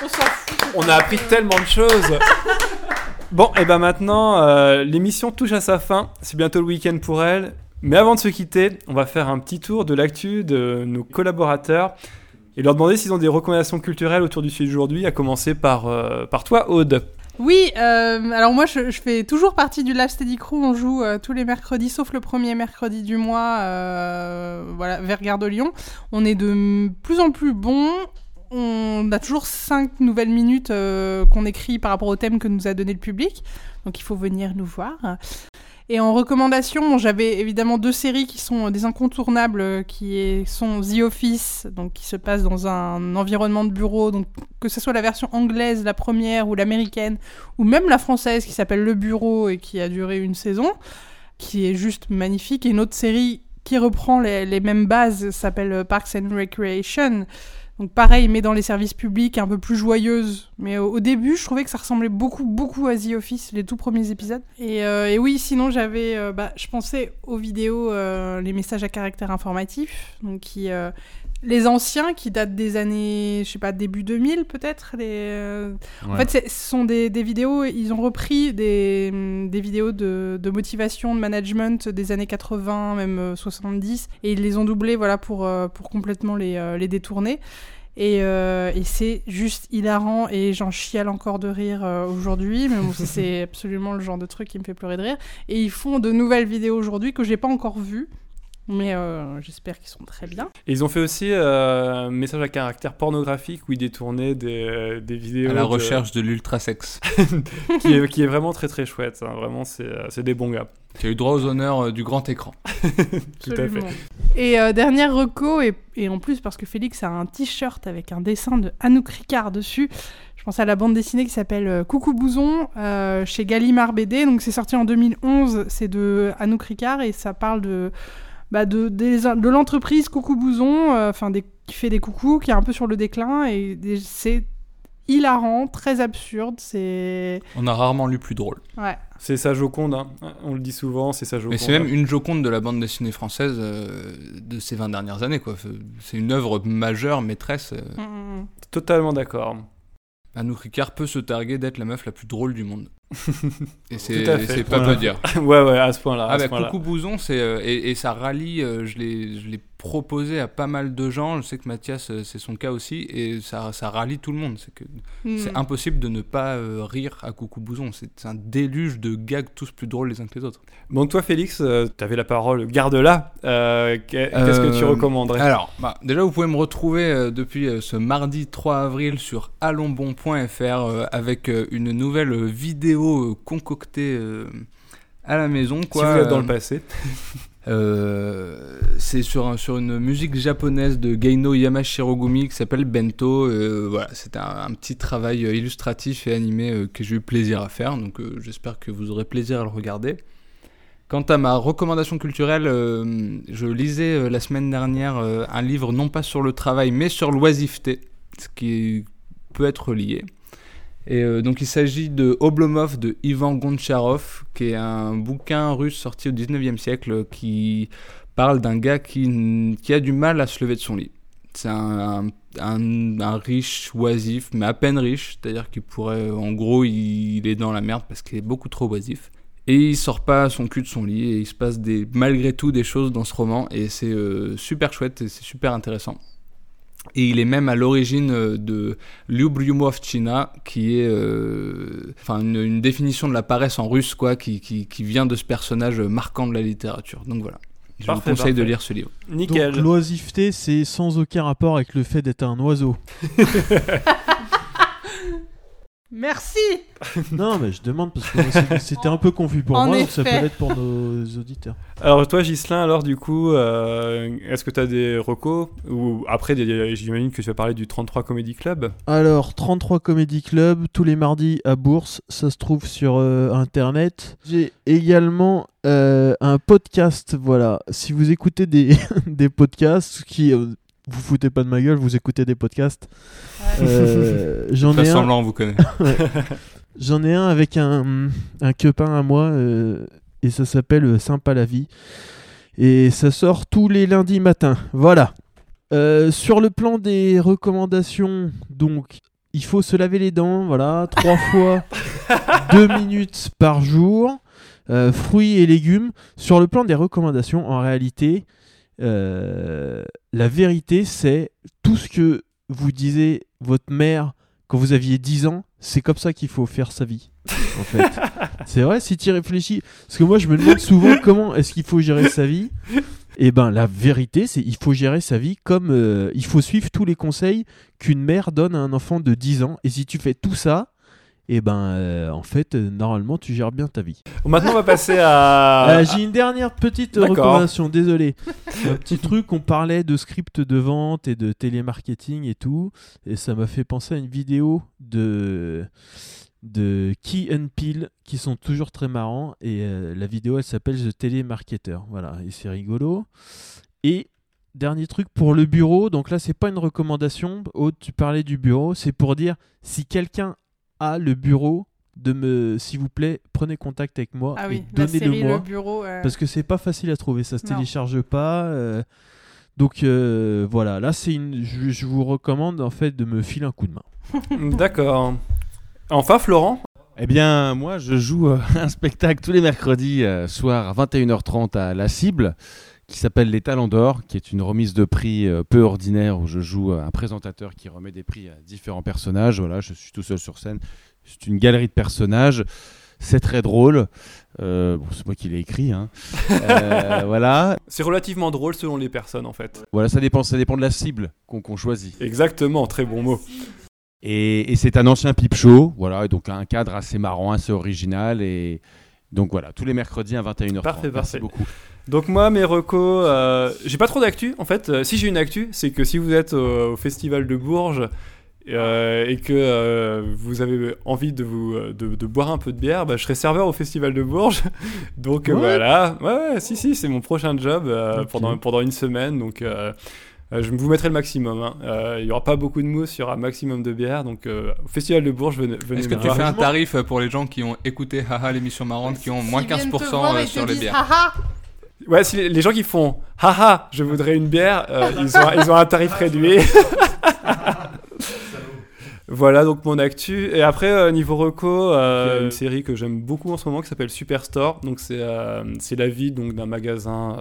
On s'en fout. on a appris tellement de choses. Bon, et ben maintenant, euh, l'émission touche à sa fin. C'est bientôt le week-end pour elle. Mais avant de se quitter, on va faire un petit tour de l'actu de nos collaborateurs et leur demander s'ils ont des recommandations culturelles autour du sujet d'aujourd'hui, à commencer par, euh, toi, Aude. Oui, euh, alors moi je, fais toujours partie du Live Steady Crew. On joue tous les mercredis, sauf le premier mercredi du mois, voilà, vers Gare de Lyon. On est de plus en plus bons. On a toujours cinq nouvelles minutes euh, qu'on écrit par rapport au thème que nous a donné le public. Donc il faut venir nous voir. Et en recommandation, j'avais évidemment deux séries qui sont des incontournables, qui sont The Office, donc qui se passe dans un environnement de bureau, donc que ce soit la version anglaise, la première ou l'américaine, ou même la française qui s'appelle Le Bureau et qui a duré une saison, qui est juste magnifique. Et une autre série qui reprend les mêmes bases s'appelle Parks and Recreation. Donc pareil, mais dans les services publics, un peu plus joyeuse. Mais au, début, je trouvais que ça ressemblait beaucoup, beaucoup à The Office, les tout premiers épisodes. Et, euh, oui, sinon j'avais, euh, bah, je pensais aux vidéos, euh, les messages à caractère informatif, donc qui, les anciens qui datent des années, je sais pas, début 2000 peut-être. Les, euh, En fait, ce sont des, des vidéos, ils ont repris des, des vidéos de, de motivation, de management des années 80, même euh, 70, et ils les ont doublées voilà, pour, euh, pour complètement les, euh, les détourner. Et, euh, et c'est juste hilarant et j'en chiale encore de rire euh, aujourd'hui, mais bon, c'est absolument le genre de truc qui me fait pleurer de rire. Et ils font de nouvelles vidéos aujourd'hui que j'ai pas encore vues, mais euh, j'espère qu'ils sont très bien. Et ils ont fait aussi euh, un message à caractère pornographique où ils détournaient des, euh, des vidéos. À la de- recherche de l'ultrasex. qui, est, qui est vraiment très très chouette. hein. Vraiment, c'est euh, c'est des bons gars. Qui a eu droit aux honneurs euh, du grand écran. Tout à fait. Et euh, dernière reco, et, et en plus parce que Félix a un t-shirt avec un dessin de Anouk Ricard dessus, je pense à la bande dessinée qui s'appelle euh, Coucou Bouson euh, chez Gallimard BD. Donc c'est sorti en 2011, c'est de Anouk Ricard et ça parle de, bah, de, des- de l'entreprise Coucou Bouson, euh, enfin qui fait des coucous, qui est un peu sur le déclin, et c'est hilarant, très absurde, c'est... On a rarement lu plus drôle. Ouais. C'est sa Joconde, hein. on le dit souvent, c'est sa Joconde. Mais c'est même une Joconde de la bande dessinée française euh, de ces 20 dernières années. quoi. C'est une œuvre majeure, maîtresse. euh. Mm, mm. Totalement d'accord. Anouk Ricard peut se targuer d'être la meuf la plus drôle du monde. Et c'est pas Voilà. peu dire. ouais, ouais, à ce point-là. à Ah ce bah point-là. Coucou Bouzon, c'est euh, et, et ça rallie. euh, je l'ai je l'ai proposé à pas mal de gens. Je sais que Mathias, euh, c'est son cas aussi, et ça, ça rallie tout le monde. C'est que Mm. c'est impossible de ne pas euh, rire à Coucou Bouzon. C'est un déluge de gags tous plus drôles les uns que les autres. Donc toi, Félix, tu avais la parole, garde-la. Euh, qu'est- Qu'est-ce que tu recommanderais? Alors, bah, déjà, vous pouvez me retrouver euh, depuis euh, ce mardi 3 avril sur allonsbon.fr euh, avec euh, une nouvelle vidéo euh, concoctée euh, à la maison. Si Quoi. vous êtes dans le passé. Euh, c'est sur, un- sur une musique japonaise de Geino Yamashirogumi qui s'appelle Bento. Euh, voilà, c'était un, un petit travail illustratif et animé euh, que j'ai eu plaisir à faire. Donc j'espère que vous aurez plaisir à le regarder. Quant à ma recommandation culturelle, je lisais la semaine dernière un livre non pas sur le travail mais sur l'oisiveté, ce qui peut être lié. Et euh, donc il s'agit de Oblomov de Ivan Goncharov, qui est un bouquin russe sorti au 19e siècle qui parle d'un gars qui, a du mal à se lever de son lit. C'est un, riche oisif, mais à peine riche, c'est-à-dire qu'il pourrait, en gros, il, il est dans la merde parce qu'il est beaucoup trop oisif. Et il sort pas son cul de son lit et il se passe des, malgré tout des choses dans ce roman et c'est euh, super chouette et c'est super intéressant. Et il est même à l'origine euh, de Lyubryumovchina, qui est euh, enfin une, une définition de la paresse en russe, quoi, qui, qui, qui vient de ce personnage marquant de la littérature. Donc voilà. Je Parfait, vous conseille de lire ce livre. Nickel. Donc l'oisiveté, c'est sans aucun rapport avec le fait d'être un oiseau. Merci non, mais je demande parce que c'était un peu confus pour En moi, donc ça peut l'être pour nos auditeurs. Alors toi, Gislin, alors du coup, euh, est-ce que tu as des recos Ou après, j'imagine que tu vas parler du 33 Comedy Club? Alors, 33 Comedy Club, tous les mardis à Bourse, ça se trouve sur euh, Internet. J'ai également euh, un podcast, voilà. Si vous écoutez des, des podcasts, qui euh, vous foutez pas de ma gueule, vous écoutez des podcasts, euh, j'en ai un. semblant, on vous connaît. J'en ai un avec un, un copain à moi euh, et ça s'appelle euh, Sympa la vie. Et ça sort tous les lundis matins. Voilà. Euh, sur le plan des recommandations, donc il faut se laver les dents, voilà, trois fois, deux minutes par jour. Euh, fruits et légumes. Sur le plan des recommandations, en réalité, euh, la vérité, c'est tout ce que vous disait votre mère quand vous aviez 10 ans, c'est comme ça qu'il faut faire sa vie. En fait. c'est vrai, si tu y réfléchis. Parce que moi, je me demande souvent comment est-ce qu'il faut gérer sa vie. Et ben, la vérité, c'est il faut gérer sa vie comme euh, il faut suivre tous les conseils qu'une mère donne à un enfant de 10 ans. Et si tu fais tout ça, et ben, euh, en fait, euh, normalement, tu gères bien ta vie. Maintenant, on va passer à. Euh, J'ai une dernière petite recommandation, désolé. Un petit truc, on parlait de script de vente et de télémarketing et tout, et ça m'a fait penser à une vidéo de de Key and Peel qui sont toujours très marrants et euh, la vidéo elle s'appelle The Telemarketer voilà et c'est rigolo et dernier truc pour le bureau donc là c'est pas une recommandation Aude tu parlais du bureau c'est pour dire si quelqu'un a le bureau de me s'il vous plaît prenez contact avec moi Ah et oui, série donnez-le moi Le Bureau. euh, parce que c'est pas facile à trouver, ça se Non. télécharge pas. euh, donc euh, voilà, là c'est une, je, je vous recommande en fait de me filer un coup de main. D'accord. Enfin, Florent? Eh bien, moi, je joue euh, un spectacle tous les mercredis euh, soir à 21h30 à La Cible, qui s'appelle Les Talents d'Or, qui est une remise de prix euh, peu ordinaire où je joue un présentateur qui remet des prix à différents personnages. Voilà, je suis tout seul sur scène. C'est une galerie de personnages. C'est très drôle. Euh, bon, c'est moi qui l'ai écrit. hein. Euh, voilà. C'est relativement drôle selon les personnes, en fait. Voilà, ça dépend, ça dépend de la cible qu'on choisit. Exactement, très bon mot. Et, et c'est un ancien pipe show, voilà, et donc un cadre assez marrant, assez original. Et donc voilà, tous les mercredis à 21h30. Parfait, Merci parfait. beaucoup. Donc moi, mes recos, euh, j'ai pas trop d'actu. En fait, Euh, si j'ai une actu, c'est que si vous êtes au, au festival de Bourges euh, et que euh, vous avez envie de vous de, de boire un peu de bière, bah, je serai serveur au festival de Bourges. Donc euh, Ouais. voilà, ouais, ouais, si si, c'est mon prochain job euh, pendant pendant une semaine. Donc je vous mettrai le maximum. hein. Euh, Il y aura pas beaucoup de mousse, il y aura un maximum de bière. Donc, euh, au Festival de Bourges, venez, venez Est-ce que tu fais un tarif pour les gens qui ont écouté Haha l'émission marrante, qui ont moins 15% sur les bières Ouais, si les, les gens qui font haha, je voudrais une bière, euh, ils, ont, ils ont un tarif réduit. voilà donc mon actu. Et après, euh, niveau reco, euh, une série que j'aime beaucoup en ce moment qui s'appelle Superstore. Donc, c'est euh, c'est la vie donc, d'un magasin.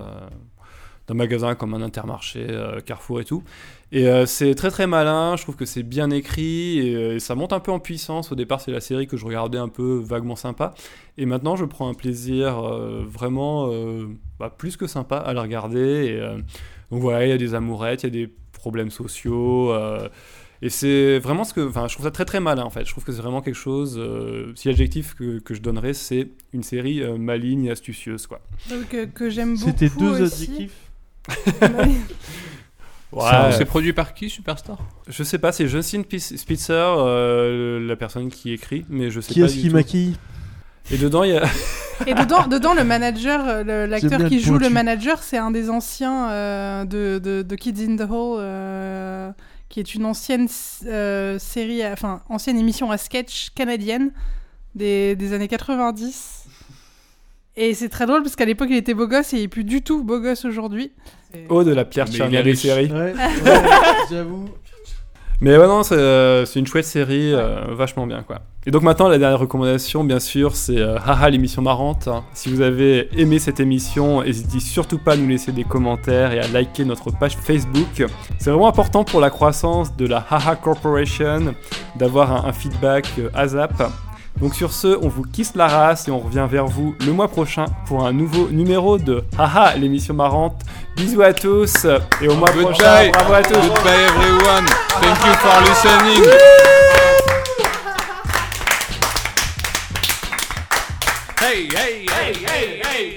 d'un magasin comme un intermarché, Carrefour et tout. Et c'est très très malin, je trouve que c'est bien écrit et, et ça monte un peu en puissance. Au départ, c'est la série que je regardais un peu vaguement sympa. Et maintenant, je prends un plaisir vraiment bah, plus que sympa à la regarder. Et, euh, donc voilà, il y a des amourettes, il y a des problèmes sociaux. euh, et c'est vraiment ce que. Enfin, je trouve ça très très malin en fait. Je trouve que c'est vraiment quelque chose. euh, si l'adjectif que, que je donnerais, c'est une série euh, maligne et astucieuse quoi. Donc, euh, que j'aime beaucoup. C'était deux aussi. adjectifs. Ouais, C'est produit par qui, Superstar je sais pas, c'est Justin Spitzer, euh, la personne qui écrit, mais je sais Qui pas. est-ce du qui maquille? Et dedans, il y a. Et dedans, dedans le manager, euh, le- l'acteur qui joue le manager, c'est un des anciens euh, de, de, de Kids in the Hall, euh, qui est une ancienne euh, série, enfin ancienne émission à sketch canadienne des, des années 90. Et c'est très drôle parce qu'à l'époque il était beau gosse et il est plus du tout beau gosse aujourd'hui. Oh, de la Pierre est des séries. Ouais, j'avoue. Mais ouais, non, c'est euh, une chouette série, euh, vachement bien, quoi. Et donc maintenant, la dernière recommandation, bien sûr, c'est euh, Haha, l'émission marrante. hein. Si vous avez aimé cette émission, n'hésitez surtout pas à nous laisser des commentaires et à liker notre page Facebook. C'est vraiment important pour la croissance de la Haha Corporation d'avoir un, un feedback ASAP. Donc sur ce, on vous kiss la race et on revient vers vous le mois prochain pour un nouveau numéro de Haha, l'émission marrante. Bisous à tous et au mois Goodbye. prochain. Bravo à tous. Goodbye everyone. Thank you for listening. Hey, hey, hey, hey, hey.